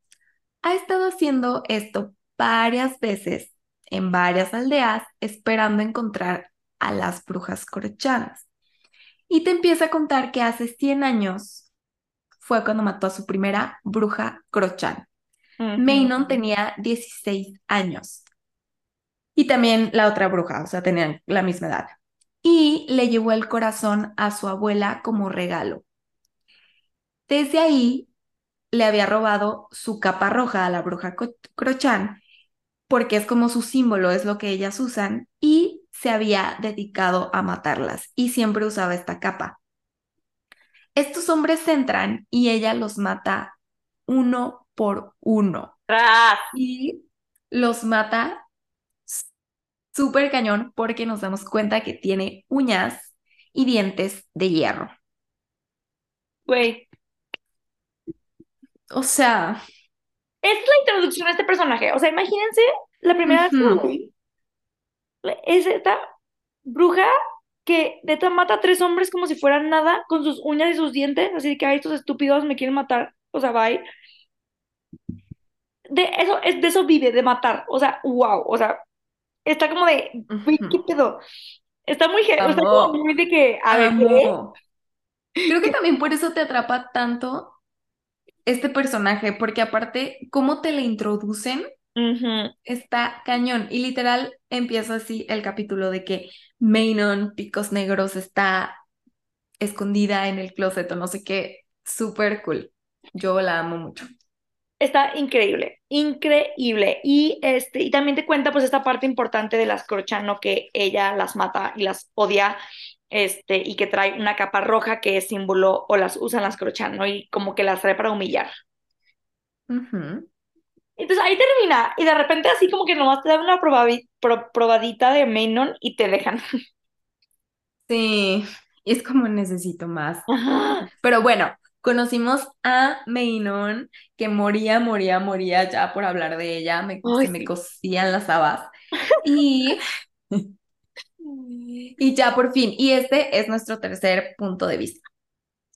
Speaker 2: Ha estado haciendo esto varias veces en varias aldeas esperando encontrar a las brujas crochanas. Y te empieza a contar que hace 100 años fue cuando mató a su primera bruja crochan. Manon tenía 16 años. Y también la otra bruja, o sea, tenían la misma edad. Y le llevó el corazón a su abuela como regalo. Desde ahí le había robado su capa roja a la bruja Crochan, porque es como su símbolo, es lo que ellas usan, y se había dedicado a matarlas y siempre usaba esta capa. Estos hombres entran y ella los mata uno por uno. Y los mata súper cañón porque nos damos cuenta que tiene uñas y dientes de hierro.
Speaker 1: Güey,
Speaker 2: O sea,
Speaker 1: es la introducción a este personaje. O sea, imagínense la primera vez que lo
Speaker 2: Ujú.
Speaker 1: vi. Es esta bruja que neta mata a tres hombres como si fueran nada con sus uñas y sus dientes. Así que, ay, estos estúpidos me quieren matar. O sea, bye. De eso, es, de eso vive, de matar. O sea, wow. O sea, está como de, güey, ¿qué pedo? Está muy, está muy de que, a ver.
Speaker 2: Creo que también por eso te atrapa tanto este personaje, porque aparte, cómo te le introducen está cañón. Y literal empieza así el capítulo de que Manon Picos Negros está escondida en el closet o no sé qué. Súper cool. Yo la amo mucho.
Speaker 1: Está increíble, increíble. Y este, y también te cuenta pues esta parte importante de las Corchano que ella las mata y las odia, este, y que trae una capa roja que es símbolo, o las usan las Corchano, y como que las trae para humillar.
Speaker 2: Ujú.
Speaker 1: Entonces ahí termina, y de repente así como que nomás te dan una pro- probadita de Menon y te dejan.
Speaker 2: Sí, y es como necesito más.
Speaker 1: Ajá.
Speaker 2: Pero bueno, conocimos a Manon, que moría, moría, moría ya por hablar de ella. Me,
Speaker 1: Ay,
Speaker 2: se me
Speaker 1: sí.
Speaker 2: cosían las habas. Y, y ya por fin. Y este es nuestro tercer punto de vista.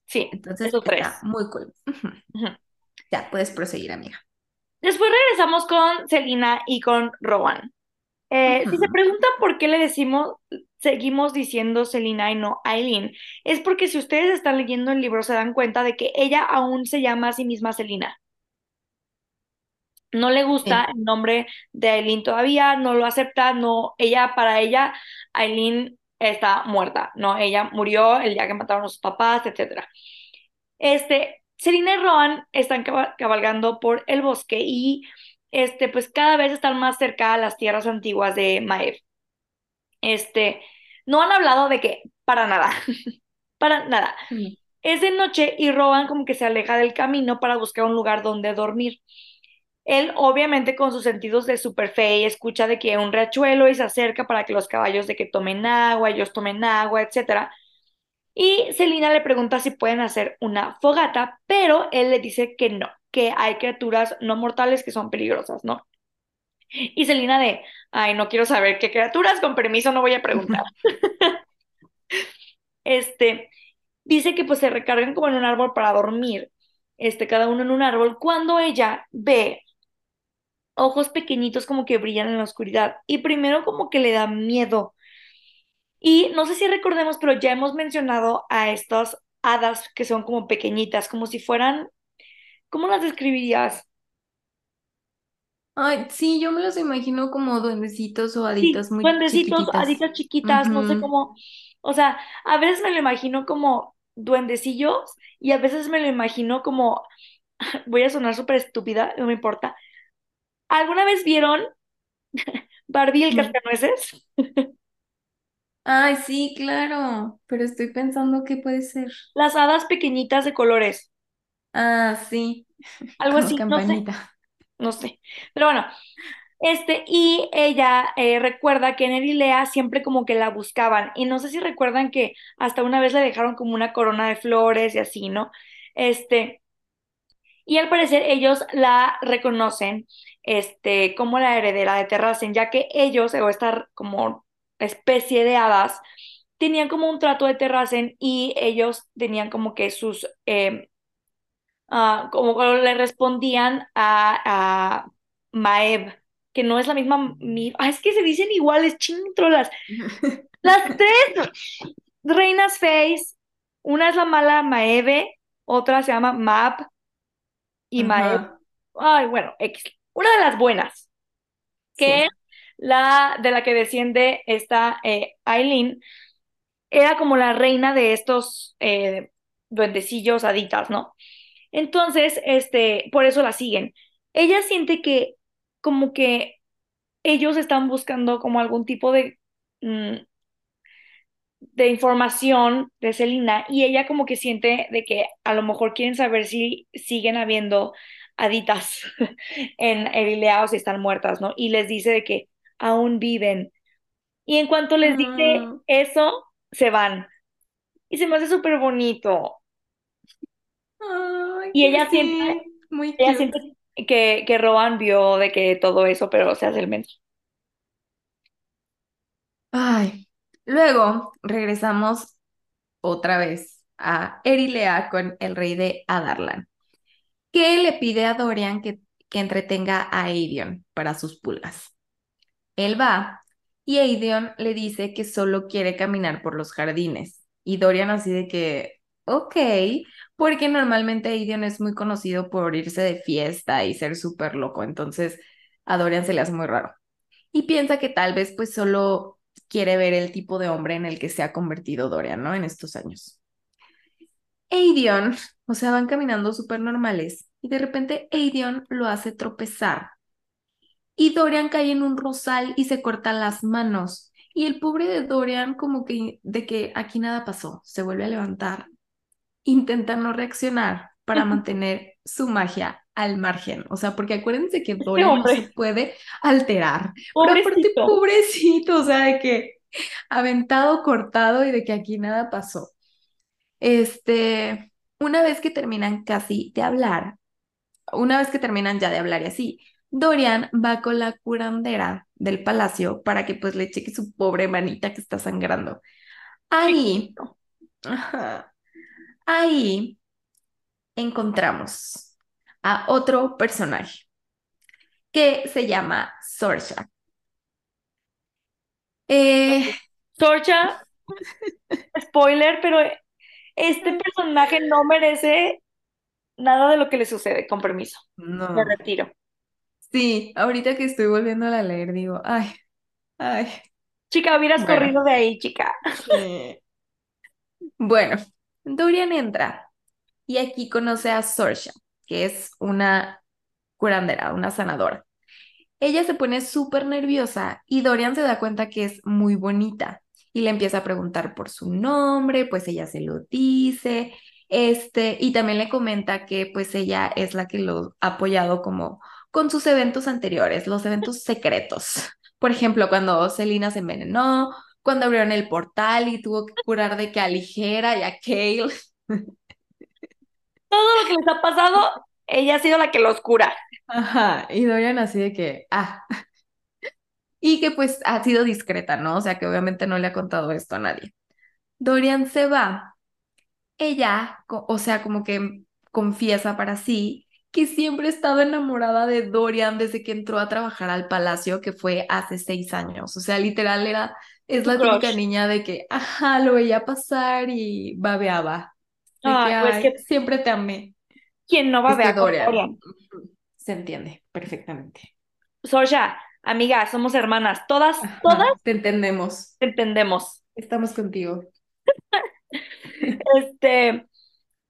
Speaker 1: Sí,
Speaker 2: Entonces
Speaker 1: tres.
Speaker 2: muy cool. Ya puedes proseguir, amiga.
Speaker 1: Después regresamos con Selina y con Rowan. Eh, si se preguntan por qué le decimos, seguimos diciendo Selina y no Aileen, es porque si ustedes están leyendo el libro se dan cuenta de que ella aún se llama a sí misma Selina. No le gusta
Speaker 2: Sí.
Speaker 1: el nombre de Aileen todavía, no lo acepta, no, ella, para ella, Aileen está muerta, ¿no? Ella murió el día que mataron a sus papás, etcétera. Este, Selina y Rowan están caba- cabalgando por el bosque y este, pues cada vez están más cerca a las tierras antiguas de Maeve. Este, no han hablado de que, para nada, para nada.
Speaker 2: Mm.
Speaker 1: Es de noche y Rowan como que se aleja del camino para buscar un lugar donde dormir. Él, obviamente, con sus sentidos de super fe, escucha de que un riachuelo y se acerca para que los caballos de que tomen agua, ellos tomen agua, etcétera. Y Selina le pregunta si pueden hacer una fogata, pero él le dice que no, que hay criaturas no mortales que son peligrosas, ¿no? Y Selina de, ay, no quiero saber qué criaturas, con permiso no voy a preguntar. Este, dice que pues se recargan como en un árbol para dormir, este, cada uno en un árbol, cuando ella ve ojos pequeñitos como que brillan en la oscuridad y primero como que le da miedo. Y no sé si recordemos, pero ya hemos mencionado a estas hadas que son como pequeñitas, como si fueran, ¿cómo las describirías?
Speaker 2: Ay, sí, yo me los imagino como duendecitos o
Speaker 1: Sí,
Speaker 2: haditas muy
Speaker 1: duendecitos,
Speaker 2: chiquititas.
Speaker 1: haditas chiquitas, no sé cómo, o sea, a veces me lo imagino como duendecillos y a veces me lo imagino como, voy a sonar súper estúpida, no me importa. ¿Alguna vez vieron Barbie el
Speaker 2: Mm.
Speaker 1: cascanueces?
Speaker 2: Ay, sí, claro, pero estoy pensando qué puede ser.
Speaker 1: Las hadas pequeñitas de colores,
Speaker 2: Ah, sí,
Speaker 1: algo
Speaker 2: como
Speaker 1: así, no sé,
Speaker 2: campanita.
Speaker 1: no sé. Pero bueno, este, y ella eh, recuerda que Neri y Lea siempre como que la buscaban, y no sé si recuerdan que hasta una vez le dejaron como una corona de flores y así, ¿no? Este, y al parecer ellos la reconocen, este, como la heredera de Terracen, ya que ellos, o esta como especie de hadas, tenían como un trato de Terracen y ellos tenían como que sus, eh, ah, como le respondían a, a Maeve, que no es la misma, mi- ah, es que se dicen iguales, chintrolas. Las tres reinas Face, una es la mala Maeve, otra se llama Mab y
Speaker 2: Ajá,
Speaker 1: ay, bueno, X. Una de las buenas, que es
Speaker 2: sí.
Speaker 1: la de la que desciende esta eh, Aileen, era como la reina de estos eh, duendecillos haditas, ¿no? Entonces, este, por eso la siguen. Ella siente que como que ellos están buscando como algún tipo de, mm, de información de Selina y ella como que siente de que a lo mejor quieren saber si siguen habiendo aditas en Erilea o si están muertas, ¿no? Y les dice de que aún viven. Y en cuanto les dice
Speaker 2: Ah,
Speaker 1: eso, se van. Y se me hace súper bonito. Y ella siente,
Speaker 2: sí, muy
Speaker 1: ella siente que, que Rowan vio de que todo eso, pero se hace el menso.
Speaker 2: Ay, luego regresamos otra vez a Erilea con el rey de Adarlan, que le pide a Dorian que, que entretenga a Aedion para sus pulgas. Él va y Aedion le dice que solo quiere caminar por los jardines. Y Dorian así de que, ok, porque normalmente Aedion es muy conocido por irse de fiesta y ser súper loco, entonces a Dorian se le hace muy raro. Y piensa que tal vez pues solo quiere ver el tipo de hombre en el que se ha convertido Dorian, ¿no? En estos años. Aedion, o sea, van caminando súper normales y de repente Aedion lo hace tropezar y Dorian cae en un rosal y se corta las manos. Y el pobre de Dorian como que de que aquí nada pasó, se vuelve a levantar, intenta no reaccionar para mantener su magia al margen. O sea, porque acuérdense que Dorian no se puede alterar. Pero aparte,
Speaker 1: pobrecito,
Speaker 2: o sea, de que aventado, cortado y de que aquí nada pasó. Este, una vez que terminan casi de hablar, una vez que terminan ya de hablar y así, Dorian va con la curandera del palacio para que pues le cheque su pobre manita que está sangrando. Ahí, ajá, ahí encontramos a otro personaje que se llama Sorsha. Eh,
Speaker 1: Sorcha, spoiler, pero este personaje no merece nada de lo que le sucede, con permiso. Me
Speaker 2: no,
Speaker 1: retiro.
Speaker 2: sí, ahorita que estoy volviendo a leer, digo, ay, ay,
Speaker 1: Chica, hubieras
Speaker 2: bueno,
Speaker 1: corrido de ahí, chica.
Speaker 2: sí. Bueno, Dorian entra y aquí conoce a Sorsha, que es una curandera, una sanadora. Ella se pone súper nerviosa y Dorian se da cuenta que es muy bonita y le empieza a preguntar por su nombre, pues ella se lo dice, este, y también le comenta que pues ella es la que lo ha apoyado como con sus eventos anteriores, los eventos secretos. Por ejemplo, cuando Selina se envenenó, cuando abrieron el portal y tuvo que curar de que a Ligera y a Kale.
Speaker 1: Todo lo que les ha pasado, ella ha sido la que los cura.
Speaker 2: Ajá, y Dorian así de que, ah, y que pues ha sido discreta, ¿no? O sea, que obviamente no le ha contado esto a nadie. Dorian se va. Ella, o sea, como que confiesa para sí que siempre ha estado enamorada de Dorian desde que entró a trabajar al palacio, que fue hace seis años. O sea, literal era, es la típica niña de que, ajá, lo veía pasar y babeaba. De que,
Speaker 1: Ay, pues
Speaker 2: ay,
Speaker 1: que
Speaker 2: siempre te amé.
Speaker 1: quien no
Speaker 2: Este
Speaker 1: babea con
Speaker 2: Dorian.
Speaker 1: Dorian.
Speaker 2: Ujú, Se entiende perfectamente.
Speaker 1: Sorcha, amiga, somos hermanas. Todas, todas
Speaker 2: te entendemos.
Speaker 1: entendemos.
Speaker 2: Estamos contigo.
Speaker 1: Este,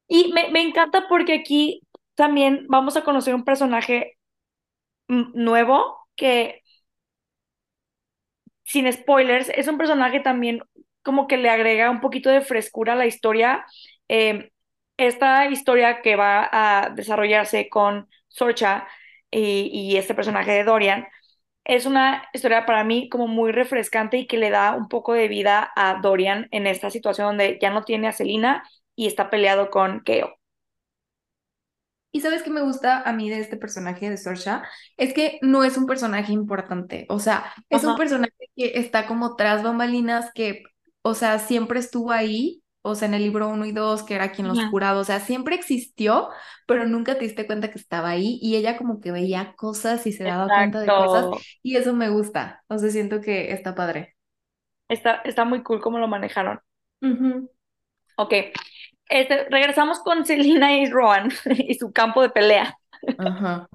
Speaker 1: y me, me encanta porque aquí también vamos a conocer un personaje nuevo que, sin spoilers, es un personaje también como que le agrega un poquito de frescura a la historia. Eh, esta historia que va a desarrollarse con Sorcha y, y este personaje de Dorian es una historia para mí como muy refrescante y que le da un poco de vida a Dorian en esta situación donde ya no tiene a Selina y está peleado con Keo.
Speaker 2: ¿Y sabes qué me gusta a mí de este personaje de Sorsha? Es que no es un personaje importante, o sea, es un personaje que está como tras bambalinas, que, o sea, siempre estuvo ahí, o sea, en el libro uno y 2 que era quien los
Speaker 1: Ujú.
Speaker 2: curaba, o sea, siempre existió, pero nunca te diste cuenta que estaba ahí y ella como que veía cosas y se daba cuenta de cosas y eso me gusta, o sea, siento que está padre.
Speaker 1: Está, está muy cool cómo lo manejaron.
Speaker 2: Ujú.
Speaker 1: Ok, este, regresamos con Selina y Rowan y su campo de pelea.
Speaker 2: Ajá.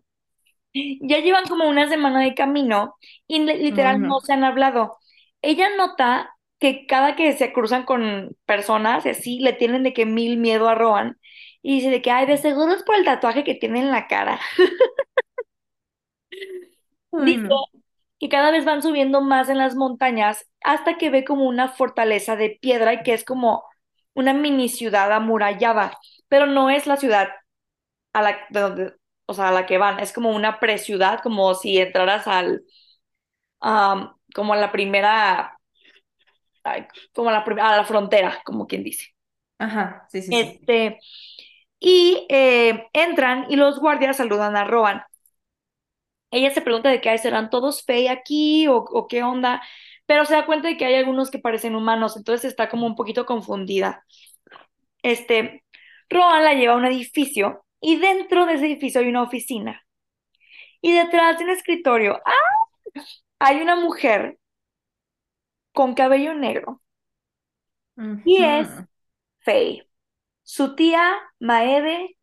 Speaker 1: Ya llevan como una semana de camino y li- literal no se han hablado. Ella nota que cada que se cruzan con personas así le tienen de que mil miedo a Rowan y dice de que, ay, de seguro es por el tatuaje que tiene en la cara.
Speaker 2: Ay,
Speaker 1: Dice que cada vez van subiendo más en las montañas hasta que ve como una fortaleza de piedra y que es como una mini ciudad amurallada, pero no es la ciudad a la, de donde, o sea, a la que van, es como una preciudad, como si entraras al, am, como a la primera, como a la, a la frontera, como quien dice.
Speaker 2: Ajá, sí, sí.
Speaker 1: Este, y eh, entran y los guardias saludan a Rohan. Ella se pregunta de que "Ay, serán todos Fey aquí o, o qué onda, pero se da cuenta de que hay algunos que parecen humanos, entonces está como un poquito confundida. Este, Rohan la lleva a un edificio y dentro de ese edificio hay una oficina. Y detrás de un escritorio, ¡ah! hay una mujer con cabello negro y es. Fey. Su tía Maeve,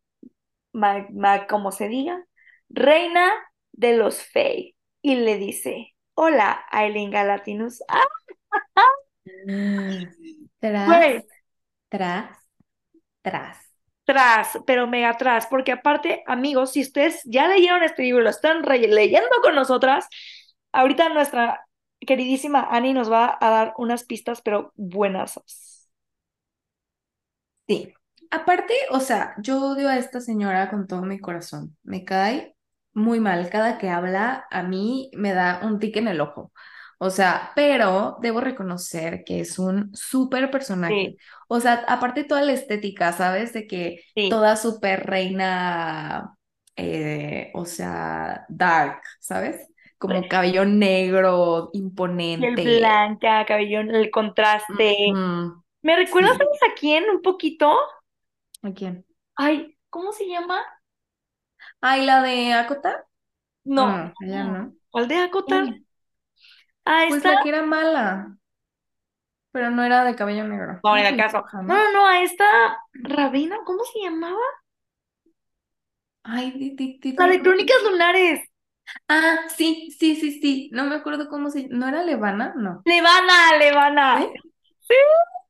Speaker 1: Ma- Ma- como se diga, reina de los Fey. Y le dice, hola, Aileen Galatinus. ¡Ah!
Speaker 2: Tras, tras, tras.
Speaker 1: tras, pero mega tras, porque aparte, amigos, si ustedes ya leyeron este libro y lo están leyendo con nosotras, ahorita nuestra queridísima Annie nos va a dar unas pistas, pero buenas.
Speaker 2: Sí. Aparte, o sea, yo odio a esta señora con todo mi corazón. Me cae muy mal. Cada que habla, a mí me da un tic en el ojo. O sea, pero debo reconocer que es un súper personaje.
Speaker 1: Sí,
Speaker 2: O sea, aparte toda la estética, ¿sabes? De que
Speaker 1: sí.
Speaker 2: toda súper reina, eh, o sea, dark, ¿sabes? Como cabello negro, imponente.
Speaker 1: blanca, cabello, el contraste. ¿Me recuerdas
Speaker 2: Sí.
Speaker 1: ¿sabes a quién un poquito?
Speaker 2: ¿A quién?
Speaker 1: Ay, ¿cómo se llama?
Speaker 2: Ay, la de Akota.
Speaker 1: No,
Speaker 2: No, ella
Speaker 1: no.
Speaker 2: no.
Speaker 1: ¿Cuál de acotar?
Speaker 2: ¿Quién?
Speaker 1: Ah,
Speaker 2: Pues
Speaker 1: esta.
Speaker 2: la que era mala, pero no era de cabello negro.
Speaker 1: No,
Speaker 2: ¿Cómo
Speaker 1: en
Speaker 2: se
Speaker 1: el caso.
Speaker 2: llamaba?
Speaker 1: No,
Speaker 2: ¿no?
Speaker 1: a esta Rabina, ¿cómo se llamaba?
Speaker 2: Ay, di, di, di,
Speaker 1: La
Speaker 2: di.
Speaker 1: de Crónicas Lunares.
Speaker 2: Ah, sí, sí, sí, sí. No me acuerdo cómo se... ¿No era Levana? No.
Speaker 1: Levana, Levana.
Speaker 2: ¿Sí?
Speaker 1: Sí,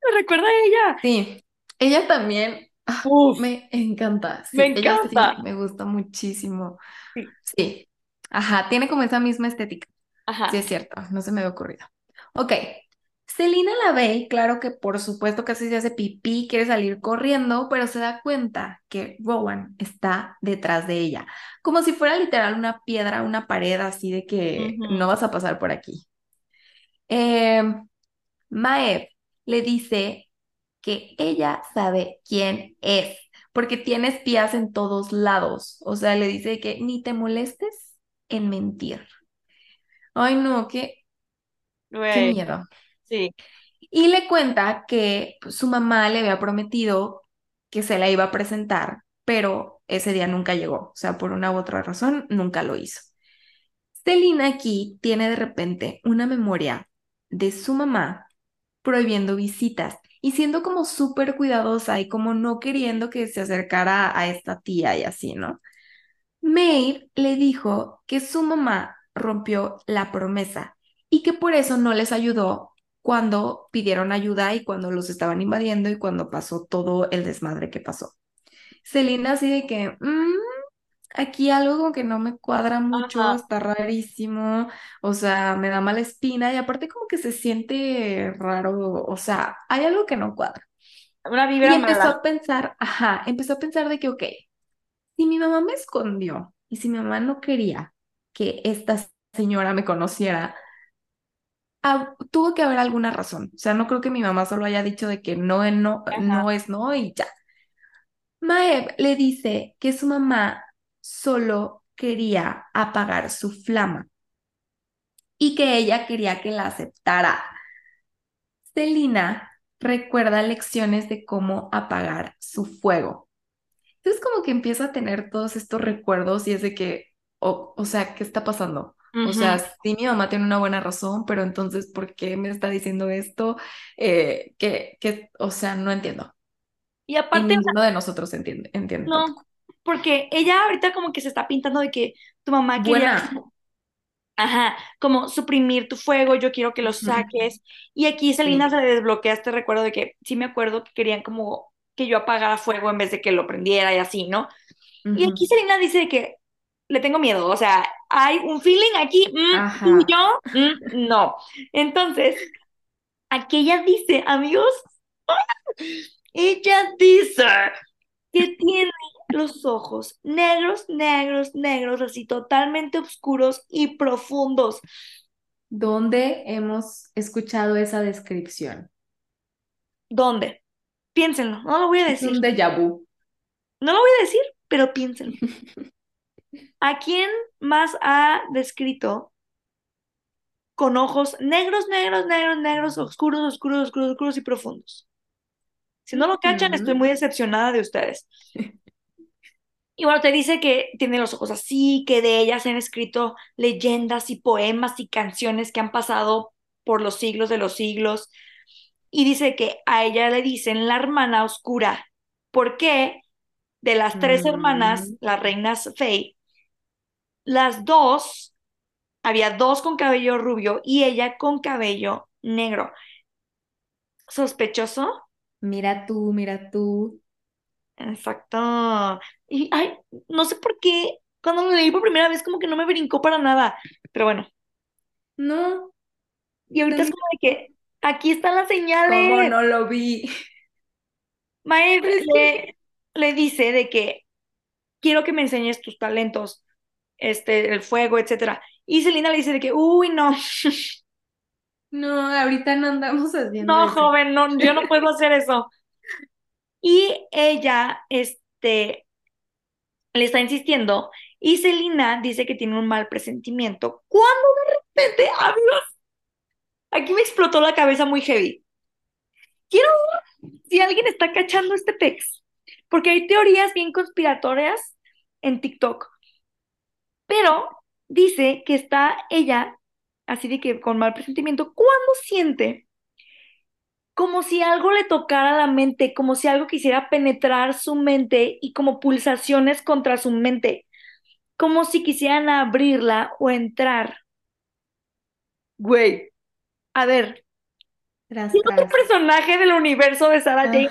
Speaker 1: me recuerda a ella.
Speaker 2: Sí. Ella también ah,
Speaker 1: Uf,
Speaker 2: me encanta.
Speaker 1: me
Speaker 2: Sí, ella
Speaker 1: encanta.
Speaker 2: sí me gusta muchísimo.
Speaker 1: Sí,
Speaker 2: Sí. Ajá, tiene como esa misma estética. Sí,
Speaker 1: ajá.
Speaker 2: es cierto, no se me había ocurrido. Ok, Selina la ve y claro que por supuesto casi se hace pipí, quiere salir corriendo, pero se da cuenta que Rowan está detrás de ella, como si fuera literal una piedra, una pared así de que no vas a pasar por aquí. Eh, Maeve le dice que ella sabe quién es, porque tiene espías en todos lados, o sea, le dice que ni te molestes en mentir. Ay, no, qué, qué miedo.
Speaker 1: Sí.
Speaker 2: Y le cuenta que pues, su mamá le había prometido que se la iba a presentar, pero ese día nunca llegó. O sea, por una u otra razón, nunca lo hizo. Celina aquí tiene de repente una memoria de su mamá prohibiendo visitas y siendo como súper cuidadosa y como no queriendo que se acercara a esta tía y así, ¿no? Maeve le dijo que su mamá rompió la promesa y que por eso no les ayudó cuando pidieron ayuda y cuando los estaban invadiendo y cuando pasó todo el desmadre que pasó. Celina así de que, "Mm, aquí algo como que no me cuadra mucho,
Speaker 1: Ajá.
Speaker 2: está rarísimo, o sea, me da mala espina y aparte como que se siente raro, o sea, hay algo que no cuadra.
Speaker 1: Una
Speaker 2: Y
Speaker 1: vibra
Speaker 2: empezó
Speaker 1: mala.
Speaker 2: a pensar, ajá, empezó a pensar de que, ok, si mi mamá me escondió y si mi mamá no quería que esta señora me conociera, ah, tuvo que haber alguna razón. O sea, no creo que mi mamá solo haya dicho de que no, es no,
Speaker 1: Ajá.
Speaker 2: no es no y ya. Maeb le dice que su mamá solo quería apagar su flama y que ella quería que la aceptara. Celina recuerda lecciones de cómo apagar su fuego. Entonces como que empieza a tener todos estos recuerdos y es de que, o, o sea, ¿qué está pasando? O sea, sí, mi mamá tiene una buena razón, pero entonces, ¿por qué me está diciendo esto? Eh, que, que, o sea, no entiendo.
Speaker 1: Y
Speaker 2: Y
Speaker 1: aparte,
Speaker 2: ninguno de nosotros entiende, entiende
Speaker 1: no, porque ella ahorita como que se está pintando de que tu mamá quería
Speaker 2: Buena.
Speaker 1: Ajá, como suprimir tu fuego, yo quiero que lo saques. Y aquí Selena
Speaker 2: Sí.
Speaker 1: se le desbloquea este recuerdo de que sí me acuerdo que querían como que yo apagara fuego en vez de que lo prendiera y así, ¿no? Y aquí. Selena dice que le tengo miedo. O sea, hay un feeling aquí, mm, yo, mm, no. Entonces, aquí ella dice, amigos, ella dice que tiene los ojos negros, negros, negros, así totalmente oscuros y profundos.
Speaker 2: ¿Dónde hemos escuchado esa descripción?
Speaker 1: ¿Dónde? Piénsenlo, no lo voy a
Speaker 2: Es
Speaker 1: decir.
Speaker 2: un déjà vu.
Speaker 1: No lo voy a decir, pero piénsenlo. ¿A quién más ha descrito con ojos negros, negros, negros, negros, oscuros, oscuros, oscuros, oscuros y profundos? Si no lo cachan, estoy
Speaker 2: Ujú.
Speaker 1: muy decepcionada de ustedes. Y bueno, te dice que tiene los ojos así, que de ellas han escrito leyendas y poemas y canciones que han pasado por los siglos de los siglos. Y dice que a ella le dicen la hermana oscura. ¿Por qué? De las tres hermanas,
Speaker 2: Mm.
Speaker 1: las reinas Fey, las dos, había dos con cabello rubio y ella con cabello negro. ¿Sospechoso?
Speaker 2: Mira tú, mira tú.
Speaker 1: Exacto. Y, ay, no sé por qué, cuando lo leí por primera vez, como que no me brincó para nada. Pero bueno,
Speaker 2: No,
Speaker 1: y ahorita es
Speaker 2: no,
Speaker 1: como de que aquí están las
Speaker 2: ¿cómo
Speaker 1: señales.
Speaker 2: no lo vi?
Speaker 1: Maeve
Speaker 2: es
Speaker 1: le, le dice de que quiero que me enseñes tus talentos, este, el fuego, etcétera. Y Selena le dice de que, uy, no,
Speaker 2: No, ahorita no andamos haciendo
Speaker 1: no,
Speaker 2: eso.
Speaker 1: joven, no, yo no puedo hacer eso. Y ella, este, le está insistiendo y Selena dice que tiene un mal presentimiento. Cuando de repente, amigos, aquí me explotó la cabeza muy heavy. Quiero ver si alguien está cachando este pex, porque hay teorías bien conspiratorias en TikTok, pero dice que está ella, así de que con mal presentimiento, cuando siente como si algo le tocara la mente, como si algo quisiera penetrar su mente y como pulsaciones contra su mente, como si quisieran abrirla o entrar. Güey, a ver,
Speaker 2: Tras,
Speaker 1: ¿qué otro
Speaker 2: tras.
Speaker 1: personaje del universo de Sarah J.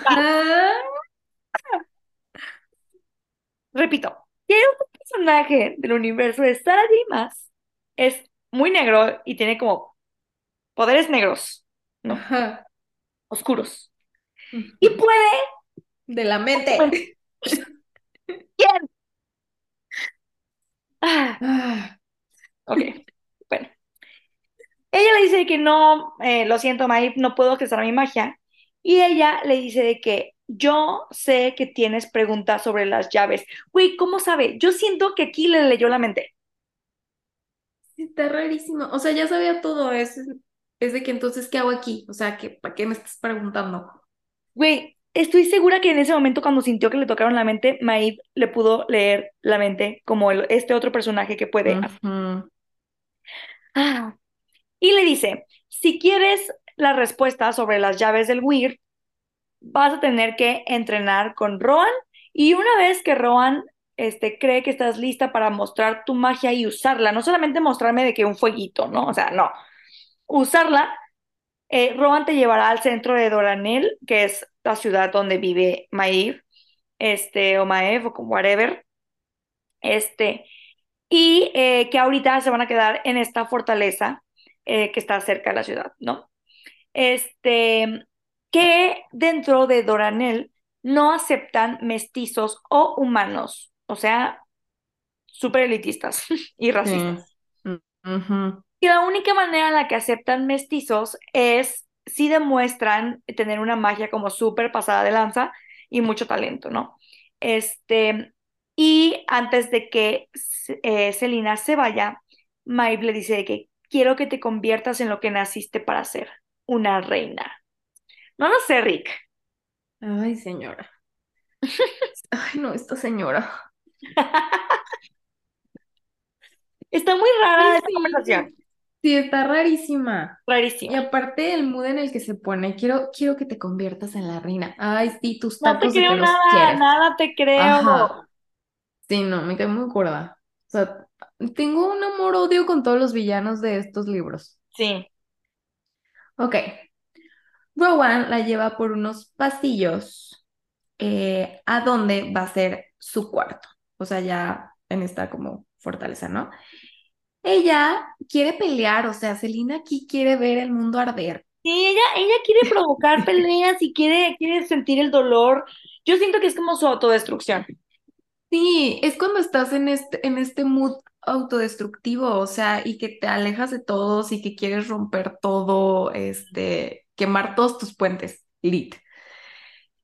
Speaker 1: Repito, ¿qué otro personaje del universo de Sarah J. Maas es muy negro y tiene como poderes negros, ¿no?
Speaker 2: Ajá.
Speaker 1: Oscuros. Y puede
Speaker 2: De la mente.
Speaker 1: ¿Quién? Ah,
Speaker 2: Ah,
Speaker 1: ok, bueno. Ella le dice que no, eh, lo siento, Mai, no puedo accesar a mi magia. Y ella le dice de que yo sé que tienes preguntas sobre las llaves. Güey, ¿cómo sabe? Yo siento que aquí le leyó la mente.
Speaker 2: Está rarísimo. O sea, ya sabía todo. Es, es de que entonces, ¿qué hago aquí? O sea, ¿qué, ¿para qué me estás preguntando?
Speaker 1: Güey, estoy segura que en ese momento cuando sintió que le tocaron la mente, Maeve le pudo leer la mente como el- este otro personaje que puede. Ah. Y le dice, si quieres la respuesta sobre las llaves del Weir, vas a tener que entrenar con Rohan y una vez que Rohan este, cree que estás lista para mostrar tu magia y usarla, no solamente mostrarme de que un fueguito, ¿no? O sea, no. Usarla, eh, Rohan te llevará al centro de Doranel, que es la ciudad donde vive Maeve, este, o Maeve, o como whatever, este, y eh, que ahorita se van a quedar en esta fortaleza eh, que está cerca de la ciudad, ¿no? Este, que dentro de Doranel no aceptan mestizos o humanos, o sea, súper elitistas y racistas.
Speaker 2: Sí. Ujú.
Speaker 1: Y la única manera en la que aceptan mestizos es si demuestran tener una magia como súper pasada de lanza y mucho talento, ¿no? Este, y antes de que eh, Selina se vaya, Maeve le dice que quiero que te conviertas en lo que naciste para ser, una reina. No lo sé, Rick.
Speaker 2: Ay, señora. Ay, no, esta señora.
Speaker 1: Está muy rara esta conversación.
Speaker 2: Sí, está rarísima. Y
Speaker 1: Rarísima.
Speaker 2: aparte el mood en el que se pone, quiero, quiero que te conviertas en la reina. Ay, sí, tus
Speaker 1: No te
Speaker 2: tacos
Speaker 1: creo
Speaker 2: los
Speaker 1: nada,
Speaker 2: quieres.
Speaker 1: nada te creo.
Speaker 2: Ajá. Sí, no, me cae muy gorda. O sea, tengo un amor-odio con todos los villanos de estos libros.
Speaker 1: Sí.
Speaker 2: Ok. Rowan la lleva por unos pasillos eh, a donde va a ser su cuarto. O sea, ya en esta como fortaleza, ¿no? Ella quiere pelear, o sea, Selina aquí quiere ver el mundo arder.
Speaker 1: Sí, ella, ella quiere provocar peleas y quiere, quiere sentir el dolor. Yo siento que es como su autodestrucción.
Speaker 2: Sí, es cuando estás en este, en este mood autodestructivo, o sea, y que te alejas de todos y que quieres romper todo, este, quemar todos tus puentes, lit.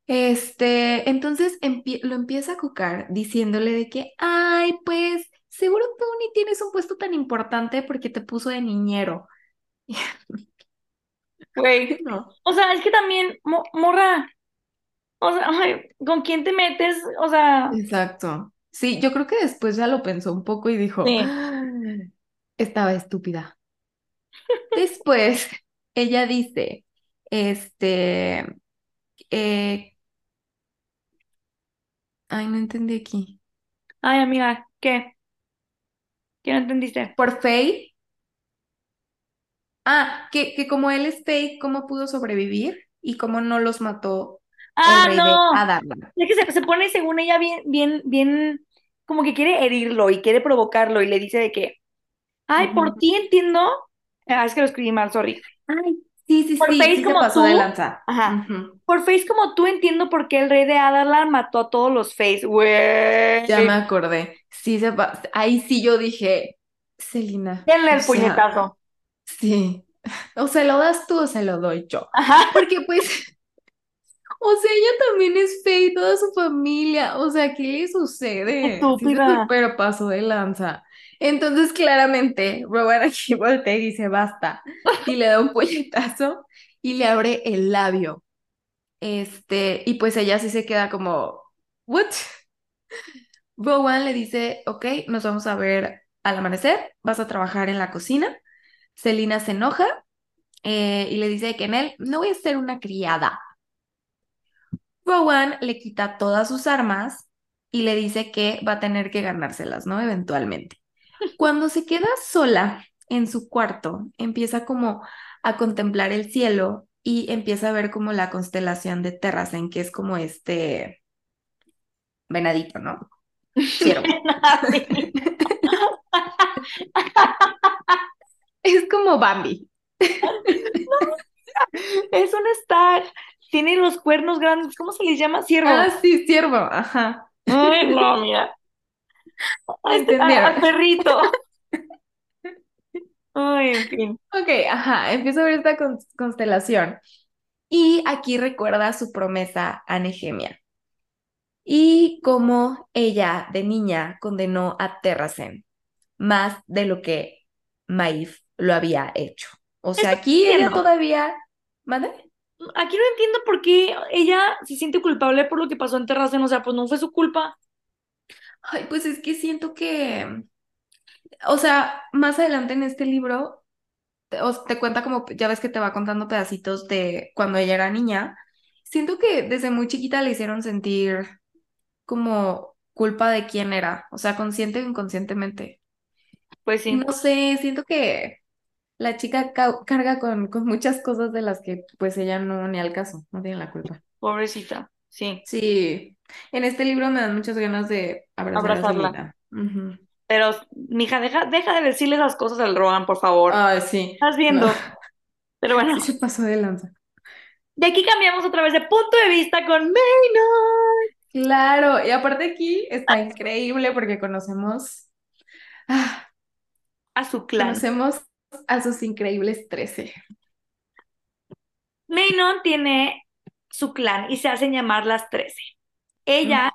Speaker 2: Este, entonces lo empieza a cocar diciéndole de que, ay, pues, seguro tú ni tienes un puesto tan importante porque te puso de niñero.
Speaker 1: Güey, no. O sea, es que también, morra, o sea, ay, ¿con quién te metes? O sea.
Speaker 2: Exacto. Sí, yo creo que después ya lo pensó un poco y dijo, ah, estaba estúpida. Después, ella dice, este, eh, ay, no entendí aquí.
Speaker 1: Ay, amiga, ¿qué? ¿Qué no entendiste?
Speaker 2: Por Faye. Ah, que, que como él es Faye, ¿cómo pudo sobrevivir? Y cómo no los mató
Speaker 1: ah, el rey no. Es que se, se, pone, según ella, bien, bien, bien, como que quiere herirlo y quiere provocarlo y le dice de que, ay, por ti entiendo. Ah, es que lo escribí mal, sorry.
Speaker 2: Ay, sí, sí, por sí, face como pasó tú, de lanza.
Speaker 1: Ajá. Por Face como tú entiendo por qué el rey de Adarlan mató a todos los Face, güey.
Speaker 2: Ya me acordé. Sí, se ahí sí yo dije, Celina.
Speaker 1: Denle el puñetazo.
Speaker 2: Sí. O se lo das tú o se lo doy yo. Ajá. Porque pues o sea, ella también es fea y toda su familia. O sea, ¿qué le sucede?
Speaker 1: Estúpida.
Speaker 2: pero pasó de lanza. Entonces, claramente, Rowan aquí voltea y dice, basta. Y le da un puñetazo y le abre el labio. Este, y pues ella sí se queda como, ¿what? Rowan le dice, ok, nos vamos a ver al amanecer, vas a trabajar en la cocina. Selina se enoja eh, y le dice que en él no voy a ser una criada, Rowan le quita todas sus armas y le dice que va a tener que ganárselas, ¿no? Eventualmente. Cuando se queda sola en su cuarto, empieza como a contemplar el cielo y empieza a ver como la constelación de Terrasen, que es como este venadito, ¿no? es como Bambi.
Speaker 1: es un star tiene los cuernos grandes, ¿cómo se les llama? Ciervo.
Speaker 2: Ah, sí, ciervo, ajá.
Speaker 1: Ay, no, mira. Al perrito. Ay, en fin.
Speaker 2: Ok, ajá, empiezo a ver esta constelación. Y aquí recuerda su promesa a Nehemia. Y cómo ella de niña condenó a Terracen más de lo que Maif lo había hecho. O sea, aquí ella todavía. ¿Mande?
Speaker 1: aquí no entiendo por qué ella se siente culpable por lo que pasó en Terracen, o sea, pues no fue su culpa.
Speaker 2: Ay, pues es que siento que, o sea, más adelante en este libro te, te cuenta como, ya ves que te va contando pedacitos de cuando ella era niña. Siento que desde muy chiquita le hicieron sentir como culpa de quién era, o sea, consciente o inconscientemente.
Speaker 1: Pues sí.
Speaker 2: No sé, siento que la chica carga con, con, muchas cosas de las que pues ella no ni al caso, no tiene la culpa.
Speaker 1: Pobrecita, sí.
Speaker 2: Sí, en este libro me dan muchas ganas de abrazarla.
Speaker 1: Pero, mija, deja, deja de decirle esas cosas al Rohan, por favor.
Speaker 2: Ay, sí.
Speaker 1: Estás viendo. Pero bueno.
Speaker 2: se pasó de lanza.
Speaker 1: De aquí cambiamos otra vez de punto de vista con Maynard.
Speaker 2: Claro, y aparte aquí está increíble porque conocemos
Speaker 1: ah, a su clan.
Speaker 2: Conocemos a sus increíbles 13.
Speaker 1: Maynon tiene su clan y se hacen llamar las 13. Ella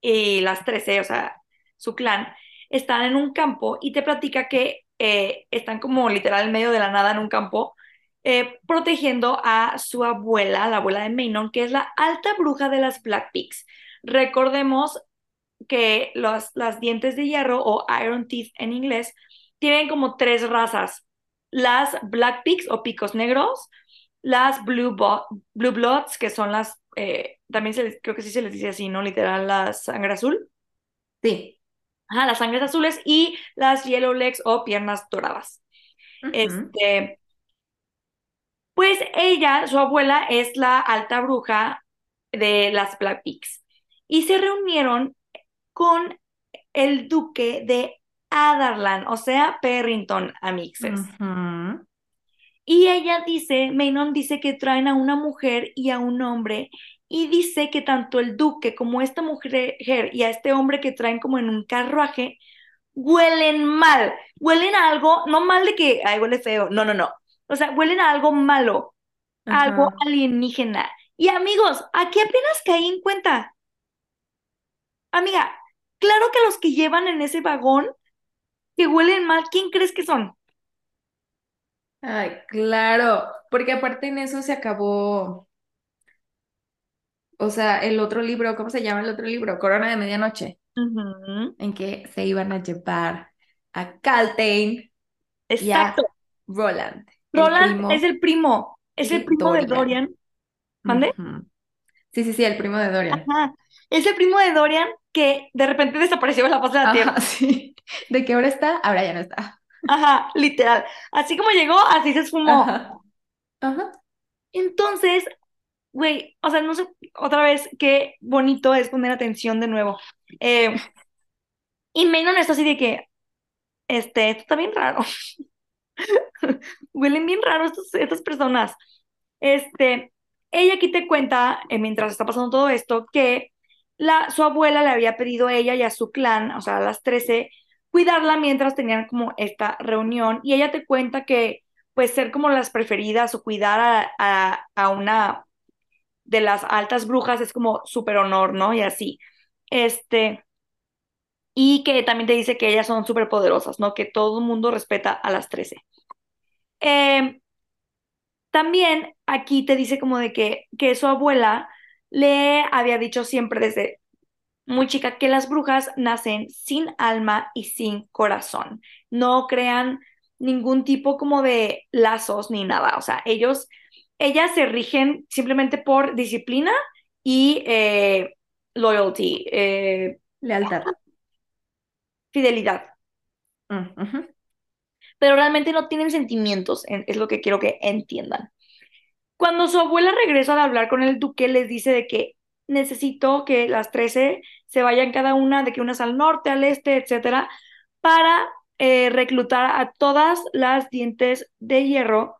Speaker 1: y las 13, o sea, su clan, están en un campo y te platica que eh, están como literal en medio de la nada en un campo, eh, protegiendo a su abuela, la abuela de Maynon, que es la alta bruja de las Black Pigs. Recordemos que los, las dientes de hierro o Iron Teeth en inglés tienen como tres razas. Las Black Pigs o picos negros, las Blue, Blue Bloods, que son las, eh, también se creo que sí se les dice así, ¿no? Literal, la sangre azul.
Speaker 2: Sí.
Speaker 1: Ajá, las sangres azules y las Yellow Legs o piernas doradas. Este, pues ella, su abuela, es la alta bruja de las Black Pigs. Y se reunieron con el duque de Adarlan, o sea, Perrington, amixes.
Speaker 2: Ujú.
Speaker 1: Y ella dice, Maynon dice que traen a una mujer y a un hombre, y dice que tanto el duque como esta mujer y a este hombre que traen como en un carruaje, huelen mal, huelen a algo, no mal de que, ay, huele feo, no, no, no, o sea, huelen a algo malo, a algo alienígena. Y amigos, aquí apenas caí en cuenta, amiga, claro que los que llevan en ese vagón que huelen mal, ¿quién crees que son?
Speaker 2: Ay, claro, porque aparte en eso se acabó, o sea, el otro libro, ¿cómo se llama el otro libro? Corona de Medianoche,
Speaker 1: Ujú,
Speaker 2: en que se iban a llevar a Caltain y
Speaker 1: Exacto.
Speaker 2: Roland, el
Speaker 1: Roland es
Speaker 2: primo
Speaker 1: el primo, es el
Speaker 2: de
Speaker 1: primo de
Speaker 2: Dorian.
Speaker 1: Dorian. ¿Mande?
Speaker 2: Ujú. Sí, sí, sí, el primo de Dorian.
Speaker 1: Ajá. Es el primo de Dorian que de repente desapareció de la faz de la tierra.
Speaker 2: Ajá, sí. ¿De qué hora está? Ahora ya no está.
Speaker 1: Ajá, literal. Así como llegó, así se esfumó.
Speaker 2: Ajá. Ajá.
Speaker 1: Entonces, güey, o sea, no sé, otra vez, qué bonito es poner atención de nuevo. Eh, y Manon está así de que, este, esto está bien raro. Huelen bien raro estos- estas personas. Este, ella aquí te cuenta, eh, mientras está pasando todo esto, que la, su abuela le había pedido a ella y a su clan, o sea, a las 13, cuidarla mientras tenían como esta reunión. Y ella te cuenta que, pues, ser como las preferidas o cuidar a, a, a una de las altas brujas es como súper honor, ¿no? Y así. Este, y que también te dice que ellas son súper poderosas, ¿no? Que todo el mundo respeta a las 13. Eh, también aquí te dice como de que, que su abuela le había dicho siempre desde muy chica que las brujas nacen sin alma y sin corazón. No crean ningún tipo como de lazos ni nada. O sea, ellos, ellas se rigen simplemente por disciplina y eh, loyalty, eh,
Speaker 2: Lealtad.
Speaker 1: fidelidad.
Speaker 2: Mm.
Speaker 1: Pero realmente no tienen sentimientos, en- es lo que quiero que entiendan. Cuando su abuela regresa de hablar con el duque, les dice de que necesito que las 13 se vayan cada una, de que unas al norte, al este, etcétera, para eh, reclutar a todas las dientes de hierro,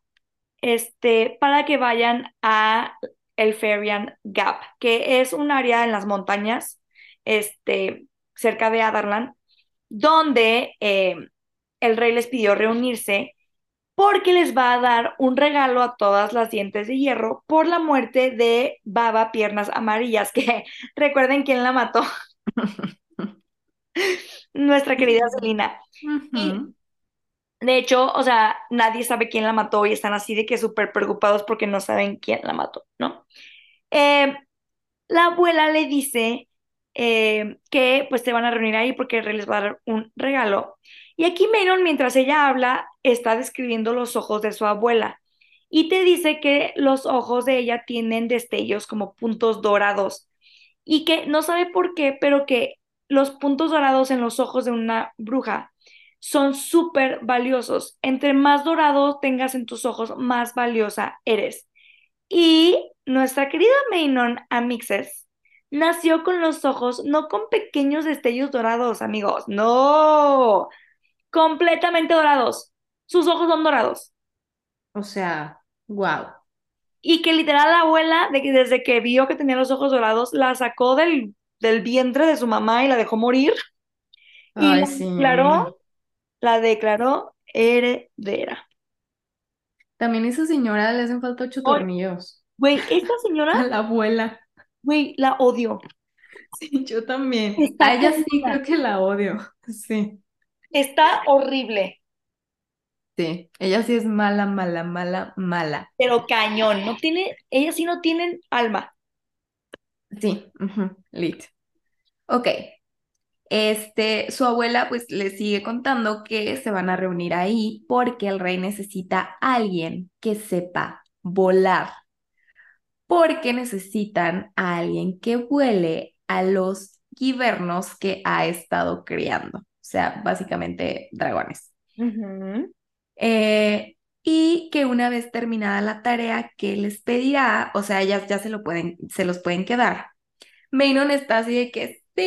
Speaker 1: este, para que vayan a el Ferian Gap, que es un área en las montañas, este, cerca de Adarlan, donde eh, el rey les pidió reunirse porque les va a dar un regalo a todas las dientes de hierro por la muerte de Baba Piernas Amarillas, que recuerden quién la mató, nuestra querida Selina. De hecho, o sea, nadie sabe quién la mató y están así de que súper preocupados porque no saben quién la mató, ¿no? Eh, la abuela le dice eh, que pues se van a reunir ahí porque les va a dar un regalo. Y aquí Menon, mientras ella habla, está describiendo los ojos de su abuela y te dice que los ojos de ella tienen destellos como puntos dorados y que no sabe por qué, pero que los puntos dorados en los ojos de una bruja son súper valiosos. Entre más dorado tengas en tus ojos, más valiosa eres. Y nuestra querida Maynon Amixes nació con los ojos, no con pequeños destellos dorados, amigos, no, completamente dorados. Sus ojos son dorados.
Speaker 2: O sea, wow.
Speaker 1: Y que literal la abuela, de que desde que vio que tenía los ojos dorados, la sacó del, del vientre de su mamá y la dejó morir y la
Speaker 2: sí.
Speaker 1: declaró, la declaró heredera.
Speaker 2: También esa señora le hacen falta ocho tornillos.
Speaker 1: Güey, esta señora,
Speaker 2: A la abuela.
Speaker 1: güey, la odio.
Speaker 2: Sí, yo también.
Speaker 1: Está
Speaker 2: A ella sí creo que la odio. Sí.
Speaker 1: Está horrible.
Speaker 2: Sí. Ella sí es mala, mala, mala, mala.
Speaker 1: pero cañón, no tiene, ellas sí no tienen alma.
Speaker 2: Sí. Lit. Ok. Este, su abuela pues le sigue contando que se van a reunir ahí porque el rey necesita a alguien que sepa volar. Porque necesitan a alguien que vuele a los guibernos que ha estado criando. O sea, básicamente dragones. Eh, y que una vez terminada la tarea que les pedirá, o sea, ellas ya se lo pueden, se los pueden quedar. Maynon está así de que Sí,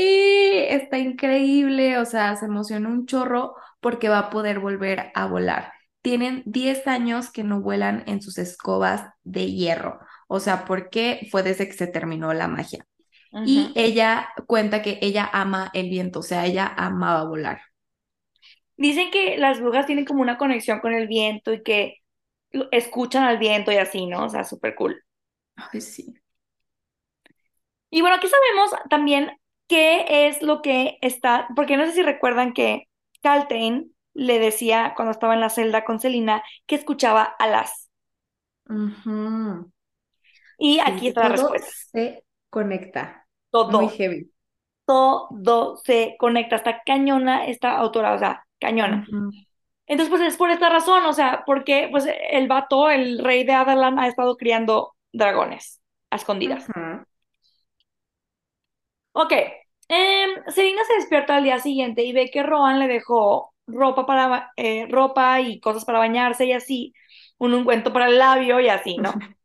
Speaker 2: está increíble, o sea, se emociona un chorro porque va a poder volver a volar. Tienen 10 años que no vuelan en sus escobas de hierro, o sea, porque fue desde que se terminó la magia. Y ella cuenta que ella ama el viento, o sea, ella amaba volar.
Speaker 1: Dicen que las brujas tienen como una conexión con el viento y que escuchan al viento y así, ¿no? O sea, súper cool.
Speaker 2: Ay, sí.
Speaker 1: Y bueno, aquí sabemos también qué es lo que está, porque no sé si recuerdan que Caltain le decía cuando estaba en la celda con Selina que escuchaba alas. Y aquí está la respuesta.
Speaker 2: Se conecta.
Speaker 1: Todo.
Speaker 2: Muy heavy.
Speaker 1: Todo se conecta. Está cañona esta autora, o sea, cañona. Entonces, pues es por esta razón, o sea, porque pues el vato, el rey de Adalan, ha estado criando dragones a escondidas. Ok, eh, Selina se despierta al día siguiente y ve que Rohan le dejó ropa, para, eh, ropa y cosas para bañarse y así, un ungüento para el labio y así, ¿no?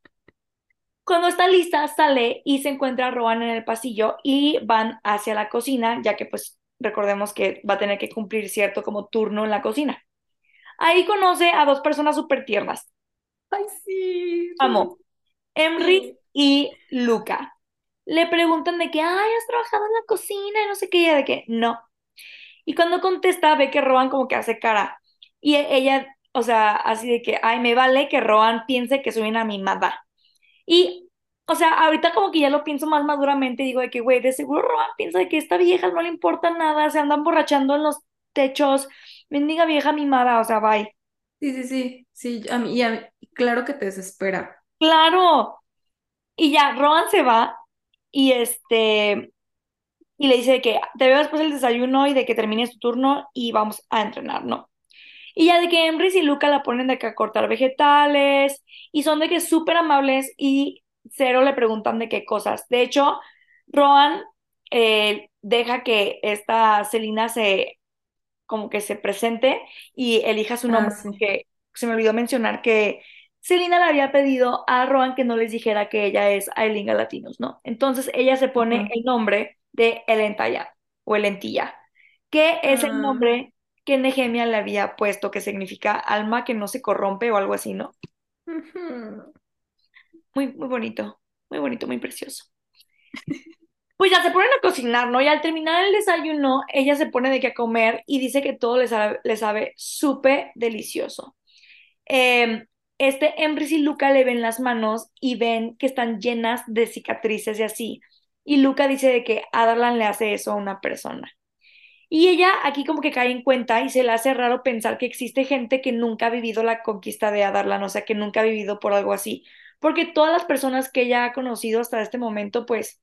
Speaker 1: Cuando está lista, sale y se encuentra a Rohan en el pasillo y van hacia la cocina, ya que pues recordemos que va a tener que cumplir cierto como turno en la cocina. Ahí conoce a dos personas súper tiernas.
Speaker 2: Ay, sí.
Speaker 1: Amo. Emry y Luca le preguntan de que, ay, has trabajado en la cocina y no sé qué, ella de que no. Y cuando contesta, ve que Rohan como que hace cara. Y ella, o sea, así de que, ay, me vale que Rohan piense que soy una mimada. Y, o sea, ahorita como que ya lo pienso más maduramente, digo de que, güey, de seguro Rohan piensa de que esta vieja no le importa nada, se andan borrachando en los techos, mendiga vieja mimada, o sea, bye.
Speaker 2: Sí, sí, sí, sí, a mí, y claro que te desespera.
Speaker 1: Claro. Y ya, Rohan se va y este, y le dice que te veo después del desayuno y de que termines tu turno y vamos a entrenar, ¿no? Y ya de que Emrys y Luca la ponen de que a cortar vegetales y son de que súper amables y cero le preguntan de qué cosas. De hecho, Rohan eh, deja que esta Celina se como que se presente y elija su ah, nombre, que se me olvidó mencionar que Selina le había pedido a Rohan que no les dijera que ella es Ailinga Latinos, ¿no? Entonces ella se pone el nombre de Elentaya o Elentilla, que es el ah. nombre que Nehemia le había puesto, que significa alma que no se corrompe o algo así, ¿no? Muy, muy bonito, muy bonito, muy precioso. Pues ya se ponen a cocinar, ¿no? Y al terminar el desayuno, ella se pone de qué comer y dice que todo le sabe, le sabe súper delicioso. Eh, este Emrys y Luca le ven las manos y ven que están llenas de cicatrices y así. Y Luca dice de que Adarlan le hace eso a una persona. Y ella aquí como que cae en cuenta y se le hace raro pensar que existe gente que nunca ha vivido la conquista de Adarlan, o sea, que nunca ha vivido por algo así. Porque todas las personas que ella ha conocido hasta este momento, pues,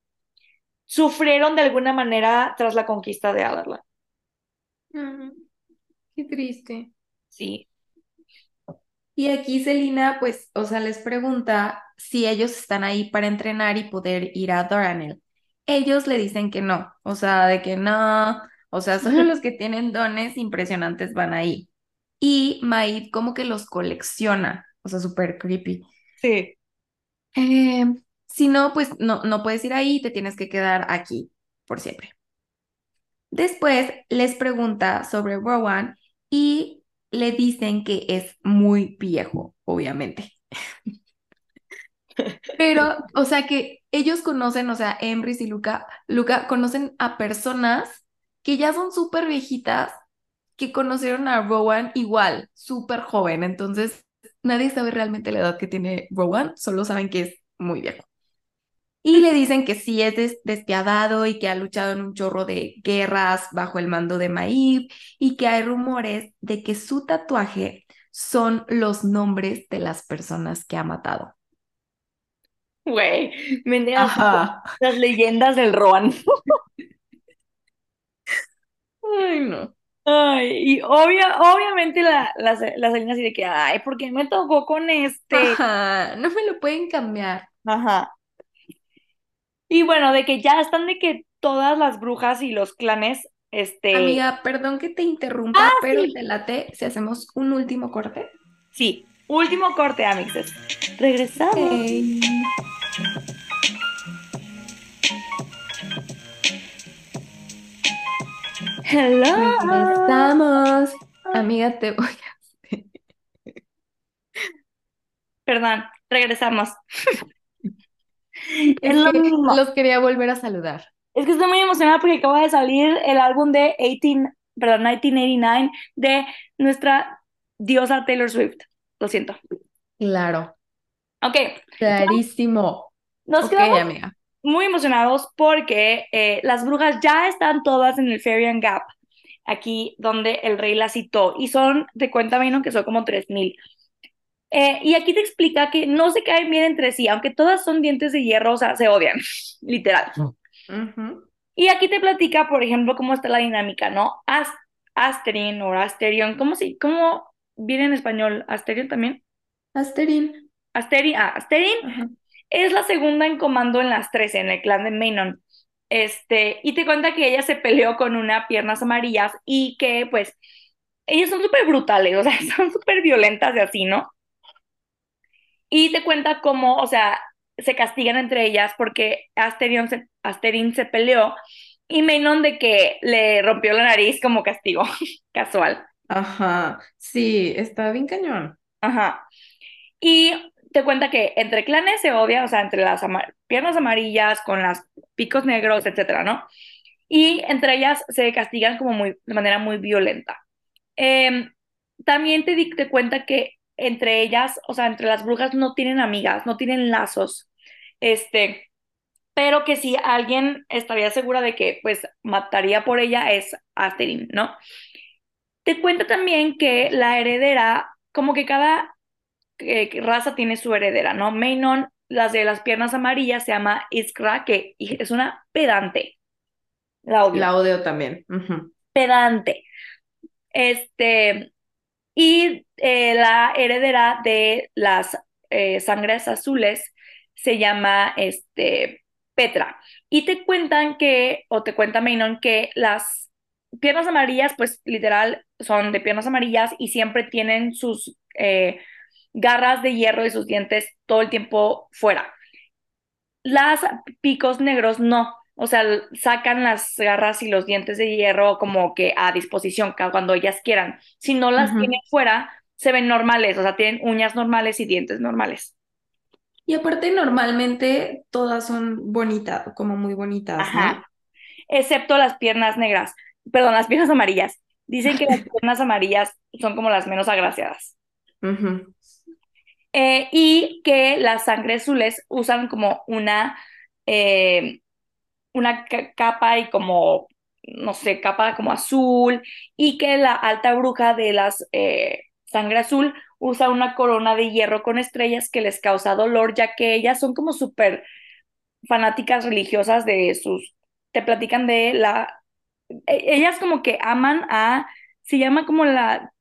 Speaker 1: sufrieron de alguna manera tras la conquista de Adarlan.
Speaker 2: qué triste.
Speaker 1: Sí,
Speaker 2: y aquí Selina, pues, o sea, les pregunta si ellos están ahí para entrenar y poder ir a Doranel. Ellos le dicen que no, o sea, de que no, o sea, solo los que tienen dones impresionantes van ahí. Y Maid como que los colecciona, o sea, súper creepy.
Speaker 1: Sí.
Speaker 2: Eh, si no, pues no, no puedes ir ahí, te tienes que quedar aquí por siempre. Después les pregunta sobre Rowan y le dicen que es muy viejo, obviamente. Pero, o sea, que ellos conocen, o sea, Emrys y Luca, Luca conocen a personas que ya son súper viejitas, que conocieron a Rowan igual, súper joven. Entonces, nadie sabe realmente la edad que tiene Rowan, solo saben que es muy viejo. Y le dicen que sí es despiadado y que ha luchado en un chorro de guerras bajo el mando de Maib y que hay rumores de que su tatuaje son los nombres de las personas que ha matado.
Speaker 1: Güey, me las leyendas del Rohan.
Speaker 2: Ay, no.
Speaker 1: Ay, y obvia, obviamente la, la, la Selena así de que, ay, ¿por qué me tocó con este?
Speaker 2: Ajá, no me lo pueden cambiar.
Speaker 1: Ajá. Y bueno, de que ya están de que todas las brujas y los clanes, este...
Speaker 2: Amiga, perdón que te interrumpa, ah, pero te late si hacemos un último corte.
Speaker 1: Sí, último corte, amixes. Regresamos. Hello.
Speaker 2: Estamos. Amiga, te voy a...
Speaker 1: Perdón, regresamos.
Speaker 2: Es
Speaker 1: lo mismo.
Speaker 2: los quería volver a saludar.
Speaker 1: Es que estoy muy emocionada porque acaba de salir el álbum de 18, perdón, 1989 de nuestra diosa Taylor Swift. Lo siento.
Speaker 2: Claro,
Speaker 1: Ok,
Speaker 2: clarísimo.
Speaker 1: nos
Speaker 2: Ok,
Speaker 1: quedamos
Speaker 2: amiga.
Speaker 1: Muy emocionados porque eh, las brujas ya están todas en el Fairy Gap, aquí donde el rey las citó, y son, te cuenta Mino, que son como 3000. Eh, y aquí te explica que no se caen bien entre sí, aunque todas son dientes de hierro, o sea, se odian, literal.
Speaker 2: Ujú.
Speaker 1: Y aquí te platica, por ejemplo, cómo está la dinámica, ¿no? As Asterin o Asterion, ¿cómo, si, ¿cómo viene en español? ¿Asterion también?
Speaker 2: Asterín.
Speaker 1: Asterin, ah, Asterin. Es la segunda en comando en las 13, en el clan de Mainon. Este, y te cuenta que ella se peleó con una piernas amarillas y que, pues, ellas son súper brutales, o sea, son súper violentas y así, ¿no? Y te cuenta cómo, o sea, se castigan entre ellas porque Asterion se, Asterin se peleó y Mainon de que le rompió la nariz como castigo, casual.
Speaker 2: Ajá. Sí, está bien cañón.
Speaker 1: Ajá. Y te cuenta que entre clanes se odia, o sea, entre las piernas amarillas con las picos negros, etcétera, ¿no? Y entre ellas se castigan como muy, de manera muy violenta. Em, también te te cuenta que entre ellas, o sea, entre las brujas no tienen amigas, no tienen lazos. Este, pero que si alguien estaría segura de que pues mataría por ella es Asterin, ¿no? Te cuenta también que la heredera, como que cada eh, raza tiene su heredera, ¿no? Mainon, las de las piernas amarillas, se llama Iskra, que es una pedante. La odio.
Speaker 2: La odio también.
Speaker 1: Pedante. Este, y eh, la heredera de las eh, sangres azules se llama este, Petra. Y te cuentan que, o te cuenta Mainon, que las piernas amarillas, pues literal, son de piernas amarillas y siempre tienen sus eh, garras de hierro y sus dientes todo el tiempo fuera. Las picos negros no. O sea, sacan las garras y los dientes de hierro como que a disposición cuando ellas quieran. Si no las tienen fuera, se ven normales, o sea, tienen uñas normales y dientes normales.
Speaker 2: Y aparte, normalmente todas son bonitas, como muy bonitas, ¿no?
Speaker 1: Ajá. Excepto las piernas negras, perdón, las piernas amarillas. Dicen que las piernas amarillas son como las menos agraciadas.
Speaker 2: Ujú.
Speaker 1: Eh, y que las sangres azules usan como una, eh, una ca- capa y como, no sé, capa como azul, y que la alta bruja de las eh, sangre azul usa una corona de hierro con estrellas que les causa dolor, ya que ellas son como súper fanáticas religiosas de sus, te platican de la, e- ellas como que aman a, se llama como la,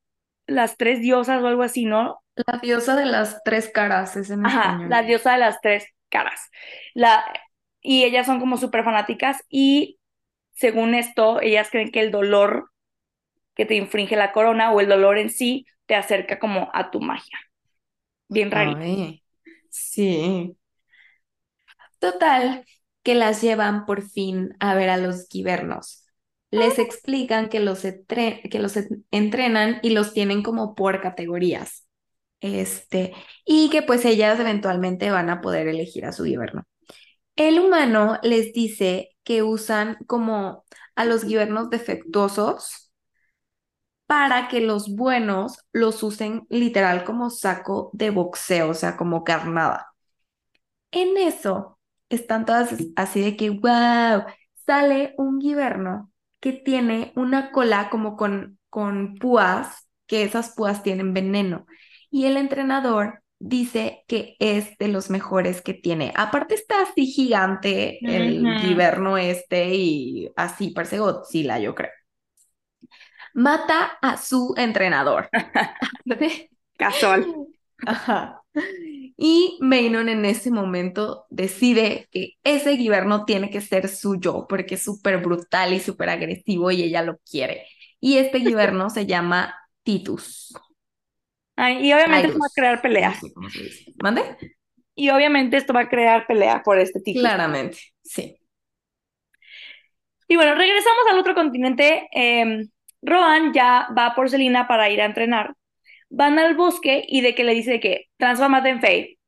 Speaker 1: las tres diosas o algo así, ¿no?
Speaker 2: La diosa de las tres caras es en
Speaker 1: Ajá,
Speaker 2: español.
Speaker 1: la diosa de las tres caras. La, y ellas son como súper fanáticas y según esto, ellas creen que el dolor que te infringe la corona o el dolor en sí te acerca como a tu magia. Bien rarito.
Speaker 2: Ay, sí. Total, que las llevan por fin a ver a los guibernos. Les explican que los, que los en- entrenan y los tienen como por categorías. Este, y que pues ellas eventualmente van a poder elegir a su guiberno. El humano les dice que usan como a los guibernos defectuosos para que los buenos los usen literal como saco de boxeo, o sea, como carnada. En eso están todas así de que, wow, sale un guiberno que tiene una cola como con, con púas, que esas púas tienen veneno. Y el entrenador dice que es de los mejores que tiene. Aparte está así gigante el guiberno este y así parece Godzilla, yo creo. Mata a su entrenador.
Speaker 1: Casual.
Speaker 2: Ajá. Y Mainon en ese momento decide que ese guiberno tiene que ser suyo porque es súper brutal y súper agresivo y ella lo quiere. Y este guiberno se llama Titus.
Speaker 1: Ay, y obviamente esto va a crear
Speaker 2: No
Speaker 1: peleas.
Speaker 2: sé. ¿Mande?
Speaker 1: Y obviamente esto va a crear pelea por este título.
Speaker 2: Claramente, sí.
Speaker 1: Y bueno, regresamos al otro continente. Eh, Rohan ya va por Selina para ir a entrenar. Van al bosque y de que le dice de que transfórmate en Faye.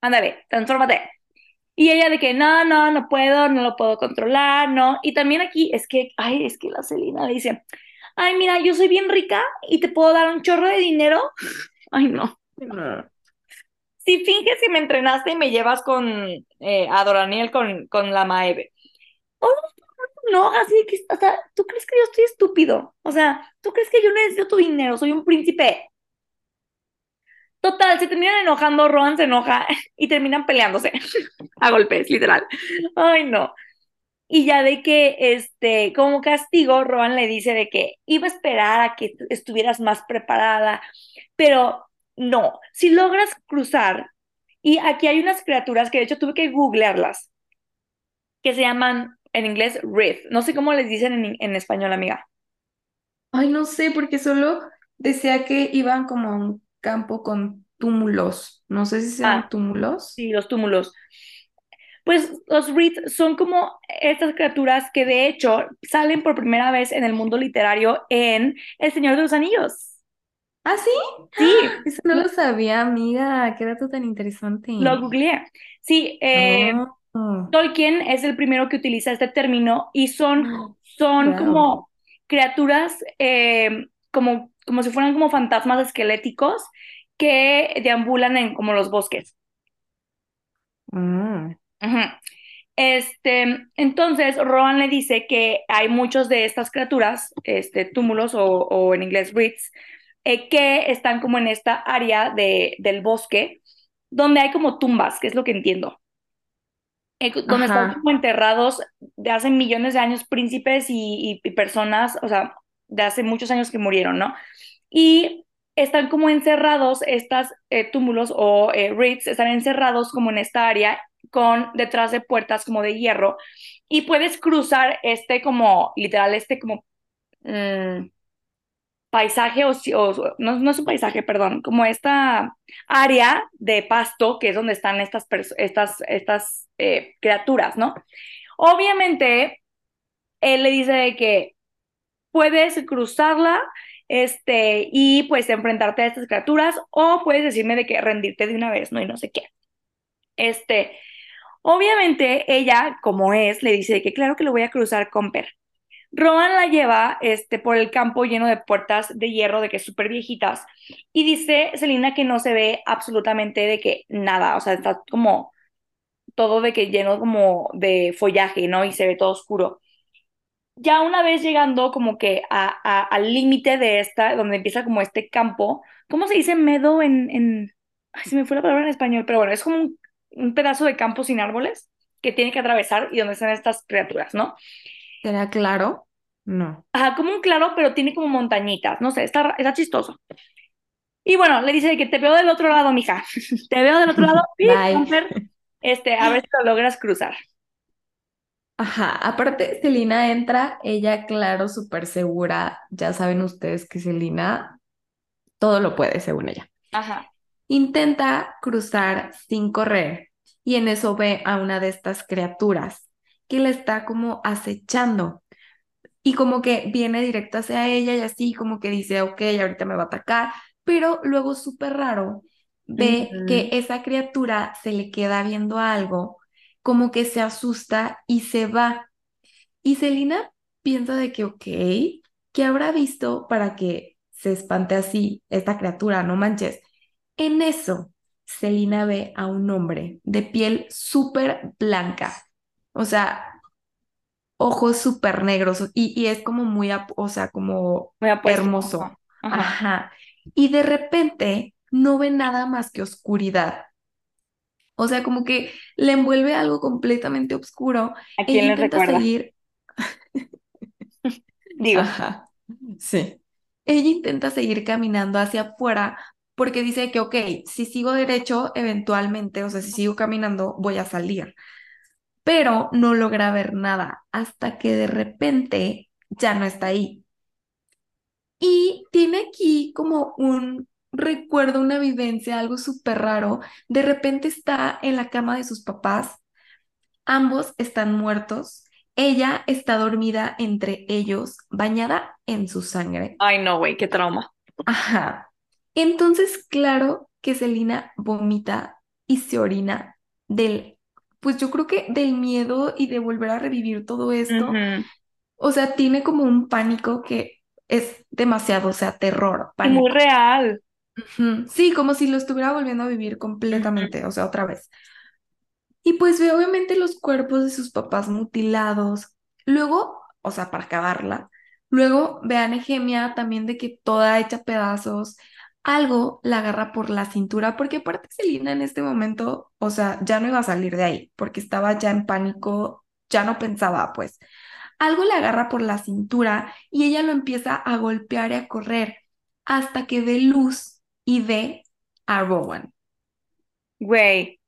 Speaker 1: Ándale, transfórmate. Y ella de que no, no, no puedo, no lo puedo controlar, no. Y también aquí es que, ay, es que la Selina le dice, ay, mira, yo soy bien rica y te puedo dar un chorro de dinero. Ay, no.
Speaker 2: No.
Speaker 1: Si finges que me entrenaste y me llevas con eh, a Doraniel con, con la Maeve. Oh, no, así que, o sea, ¿tú crees que yo estoy estúpido? O sea, ¿tú crees que yo necesito tu dinero? Soy un príncipe. Total, se terminan enojando, Rohan se enoja y terminan peleándose a golpes, literal. Ay, no. Y ya de que, este, como castigo, Rohan le dice de que iba a esperar a que estuvieras más preparada, pero no, si logras cruzar, y aquí hay unas criaturas que de hecho tuve que googlearlas, que se llaman en inglés Rift. No sé cómo les dicen en, en español, amiga.
Speaker 2: Ay, no sé, porque solo decía que iban como un campo con túmulos. No sé si sean
Speaker 1: Ah.
Speaker 2: túmulos.
Speaker 1: Sí, los túmulos. Pues los Rift son como estas criaturas que de hecho salen por primera vez en el mundo literario en El Señor de los Anillos.
Speaker 2: ¿Ah, sí?
Speaker 1: Sí,
Speaker 2: Eso no lo sabía, amiga. Qué dato tan interesante.
Speaker 1: lo googleé. Sí, eh,
Speaker 2: Oh.
Speaker 1: Tolkien es el primero que utiliza este término y son, son
Speaker 2: Wow.
Speaker 1: como criaturas eh, como, como si fueran como fantasmas esqueléticos que deambulan en como los bosques.
Speaker 2: Mm.
Speaker 1: Este, entonces, Rohan le dice que hay muchos de estas criaturas, este, túmulos o, o en inglés rits, eh, que están como en esta área de, del bosque, donde hay como tumbas, que es lo que entiendo. Eh, donde están como enterrados de hace millones de años príncipes y, y- y personas, o sea, de hace muchos años que murieron, ¿no? Y están como encerrados, estas eh, túmulos o eh, rits están encerrados como en esta área con detrás de puertas como de hierro y puedes cruzar este como, literal, este como mm, paisaje o, no, no es un paisaje, perdón, como esta área de pasto que es donde están estas, estas, estas eh, criaturas, ¿no? Obviamente, él le dice que puedes cruzarla este, y pues enfrentarte a estas criaturas o puedes decirme de que rendirte de una vez, ¿no? Y no sé qué. Este, obviamente ella, como es, le dice que claro que lo voy a cruzar con Per. Rohan la lleva este, por el campo lleno de puertas de hierro, de que súper viejitas, y dice Selina que no se ve absolutamente de que nada, o sea, está como todo de que lleno como de follaje, ¿no? Y se ve todo oscuro. Ya una vez llegando como que a, a- al límite de esta, donde empieza como este campo, ¿cómo se dice meadow en, en... Ay, se me fue la palabra en español, pero bueno, es como un, un pedazo de campo sin árboles que tiene que atravesar y donde están estas criaturas, ¿no?
Speaker 2: ¿Será claro? No.
Speaker 1: Ajá, como un claro, pero tiene como montañitas, no sé, está, está chistoso. Y bueno, le dice que te veo del otro lado, mija. Te veo del otro lado.
Speaker 2: Bye.
Speaker 1: Este, a ver si lo logras cruzar.
Speaker 2: Ajá, aparte, Celina entra, ella, claro, súper segura. Ya saben ustedes que Celina todo lo puede, según ella.
Speaker 1: Ajá.
Speaker 2: Intenta cruzar sin correr y en eso ve a una de estas criaturas que la está como acechando y como que viene directo hacia ella y así como que dice, ok, ahorita me va a atacar, pero luego súper raro ve que esa criatura se le queda viendo algo, como que se asusta y se va. Y Celina piensa de que, ok, ¿qué habrá visto para que se espante así esta criatura? No manches. En eso, Celina ve a un hombre de piel súper blanca, o sea, ojos súper negros y, y es como muy, o sea, como
Speaker 1: puesto.
Speaker 2: hermoso.
Speaker 1: Ajá.
Speaker 2: Y de repente no ve nada más que oscuridad. O sea, como que le envuelve algo completamente oscuro.
Speaker 1: ¿A
Speaker 2: Ella
Speaker 1: quién le recuerda?
Speaker 2: seguir
Speaker 1: Digo.
Speaker 2: Ajá, sí. Ella intenta seguir caminando hacia afuera porque dice que, ok, si sigo derecho, eventualmente, o sea, si sigo caminando, voy a salir. Pero no logra ver nada hasta que de repente ya no está ahí. Y tiene aquí como un recuerdo, una vivencia, algo súper raro. De repente está en la cama de sus papás, ambos están muertos. ella está dormida entre ellos, bañada en su sangre.
Speaker 1: Ay, no, güey, qué trauma.
Speaker 2: Ajá. Entonces, claro que Selina vomita y se orina del, pues yo creo que del miedo y de volver a revivir todo esto. O sea, tiene como un pánico que es demasiado, o sea, terror, pánico.
Speaker 1: muy real.
Speaker 2: Sí, como si lo estuviera volviendo a vivir completamente, o sea, otra vez. Y pues ve obviamente los cuerpos de sus papás mutilados. Luego, o sea, para acabarla, luego ve a Nehemia también de que toda hecha pedazos. Algo la agarra por la cintura, porque aparte Selina en este momento, o sea, ya no iba a salir de ahí, porque estaba ya en pánico, ya no pensaba, pues. Algo le agarra por la cintura y ella lo empieza a golpear y a correr hasta que ve luz y ve a Rowan.
Speaker 1: Güey,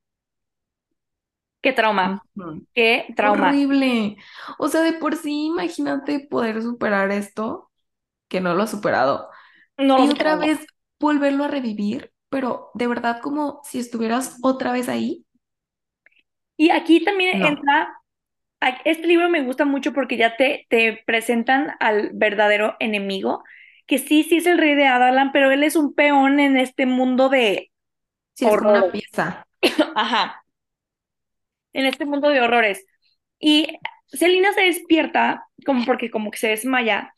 Speaker 1: qué trauma. Qué trauma.
Speaker 2: Horrible. O sea, de por sí, imagínate poder superar esto, que no lo ha superado,
Speaker 1: No
Speaker 2: y otra vez volverlo a revivir, pero de verdad como si estuvieras otra vez ahí.
Speaker 1: Y aquí también
Speaker 2: No.
Speaker 1: entra, este libro me gusta mucho porque ya te, te presentan al verdadero enemigo, que sí, sí es el rey de Adalan, pero él es un peón en este mundo de
Speaker 2: Sí, es una pieza.
Speaker 1: Ajá, en este mundo de horrores. Y Selina se despierta como porque como que se desmaya.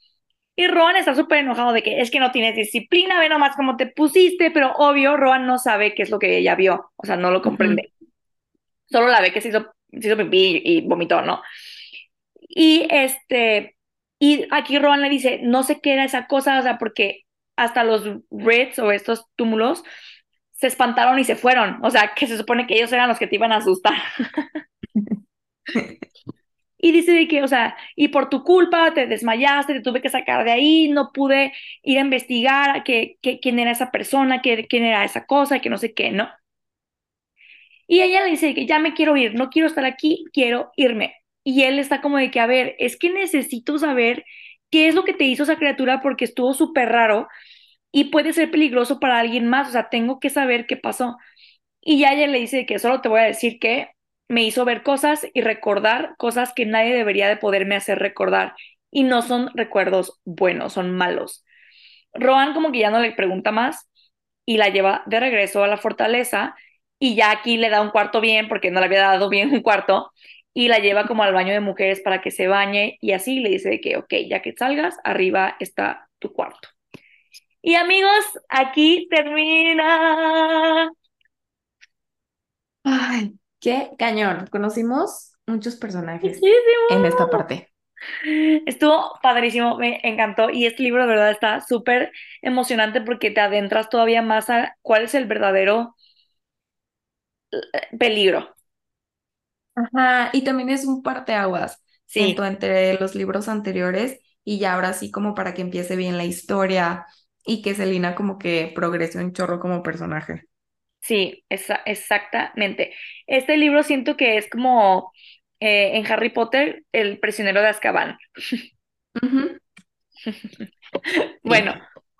Speaker 1: Y Rowan está súper enojado de que es que no tienes disciplina, ve nomás cómo te pusiste, pero obvio Rowan no sabe qué es lo que ella vio, o sea, no lo comprende. Solo la ve que se hizo, se hizo pipí y vomitó, ¿no? Y este, y aquí Rowan le dice, no sé qué era esa cosa, o sea, porque hasta los Reds o estos túmulos se espantaron y se fueron, o sea, que se supone que ellos eran los que te iban a asustar. Y dice de que, o sea, y por tu culpa te desmayaste, te tuve que sacar de ahí, no pude ir a investigar a que, que- quién era esa persona, que, quién era esa cosa, que no sé qué, ¿no? Y ella le dice que ya me quiero ir, no quiero estar aquí, quiero irme. Y él está como de que, a ver, es que necesito saber qué es lo que te hizo esa criatura porque estuvo súper raro y puede ser peligroso para alguien más, o sea, tengo que saber qué pasó. Y ya ella le dice que solo te voy a decir que me hizo ver cosas y recordar cosas que nadie debería de poderme hacer recordar. Y no son recuerdos buenos, son malos. Rohan como que ya no le pregunta más y la lleva de regreso a la fortaleza y ya aquí le da un cuarto bien porque no le había dado bien un cuarto y la lleva como al baño de mujeres para que se bañe y así le dice que, ok, ya que salgas, arriba está tu cuarto. Y amigos, aquí termina.
Speaker 2: Ay, qué cañón. Conocimos muchos personajes
Speaker 1: Muchísimo.
Speaker 2: en esta parte.
Speaker 1: Estuvo padrísimo, me encantó y este libro de verdad está súper emocionante porque te adentras todavía más a cuál es el verdadero eh, peligro.
Speaker 2: Ajá, y también es un parteaguas,
Speaker 1: Sí,
Speaker 2: siento, entre los libros anteriores y ya ahora sí como para que empiece bien la historia y que Selina como que progrese un chorro como personaje.
Speaker 1: sí, esa- exactamente. Este libro siento que es como eh, en Harry Potter, el prisionero de Azkaban. Bueno,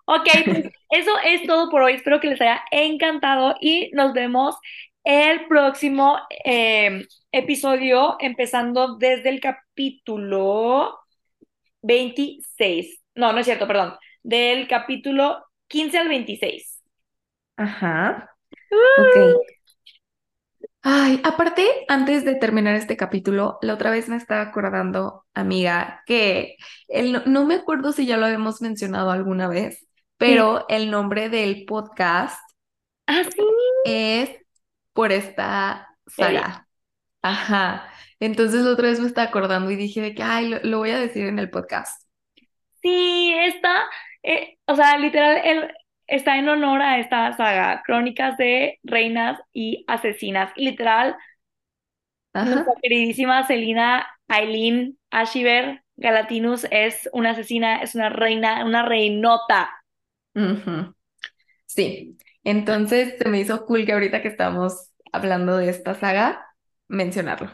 Speaker 1: ok, pues eso es todo por hoy. Espero que les haya encantado y nos vemos el próximo eh, episodio, empezando desde el capítulo 26. No, no es cierto, perdón. Del capítulo 15 al 26.
Speaker 2: Ajá, ok. Ay, aparte, antes de terminar este capítulo, la otra vez me estaba acordando, amiga, que el, no, me acuerdo si ya lo habíamos mencionado alguna vez, pero el nombre del podcast
Speaker 1: Ah, sí.
Speaker 2: es por esta saga. Ajá. Entonces la otra vez me estaba acordando y dije de que, ay, lo, lo voy a decir en el podcast.
Speaker 1: Sí, está, eh, o sea, literal, el- está en honor a esta saga, Crónicas de Reinas y Asesinas. Literal, nuestra queridísima Selina Aileen Ashiver Galatinus es una asesina, es una reina, una reinota.
Speaker 2: Ujú. Sí. Entonces se me hizo cool que ahorita que estamos hablando de esta saga, mencionarlo.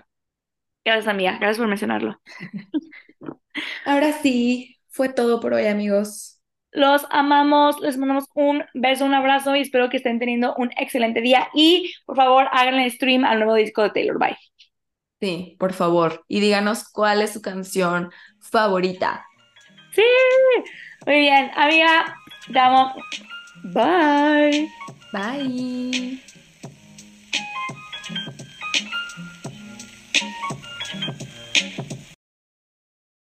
Speaker 1: Gracias, amiga, gracias por mencionarlo.
Speaker 2: Ahora sí, fue todo por hoy, amigos.
Speaker 1: Los amamos, les mandamos un beso, un abrazo y espero que estén teniendo un excelente día. Y por favor, háganle stream al nuevo disco de Taylor. Bye.
Speaker 2: Sí, por favor. Y díganos cuál es su canción favorita.
Speaker 1: Sí, muy bien, amiga, te amo. Bye.
Speaker 2: Bye.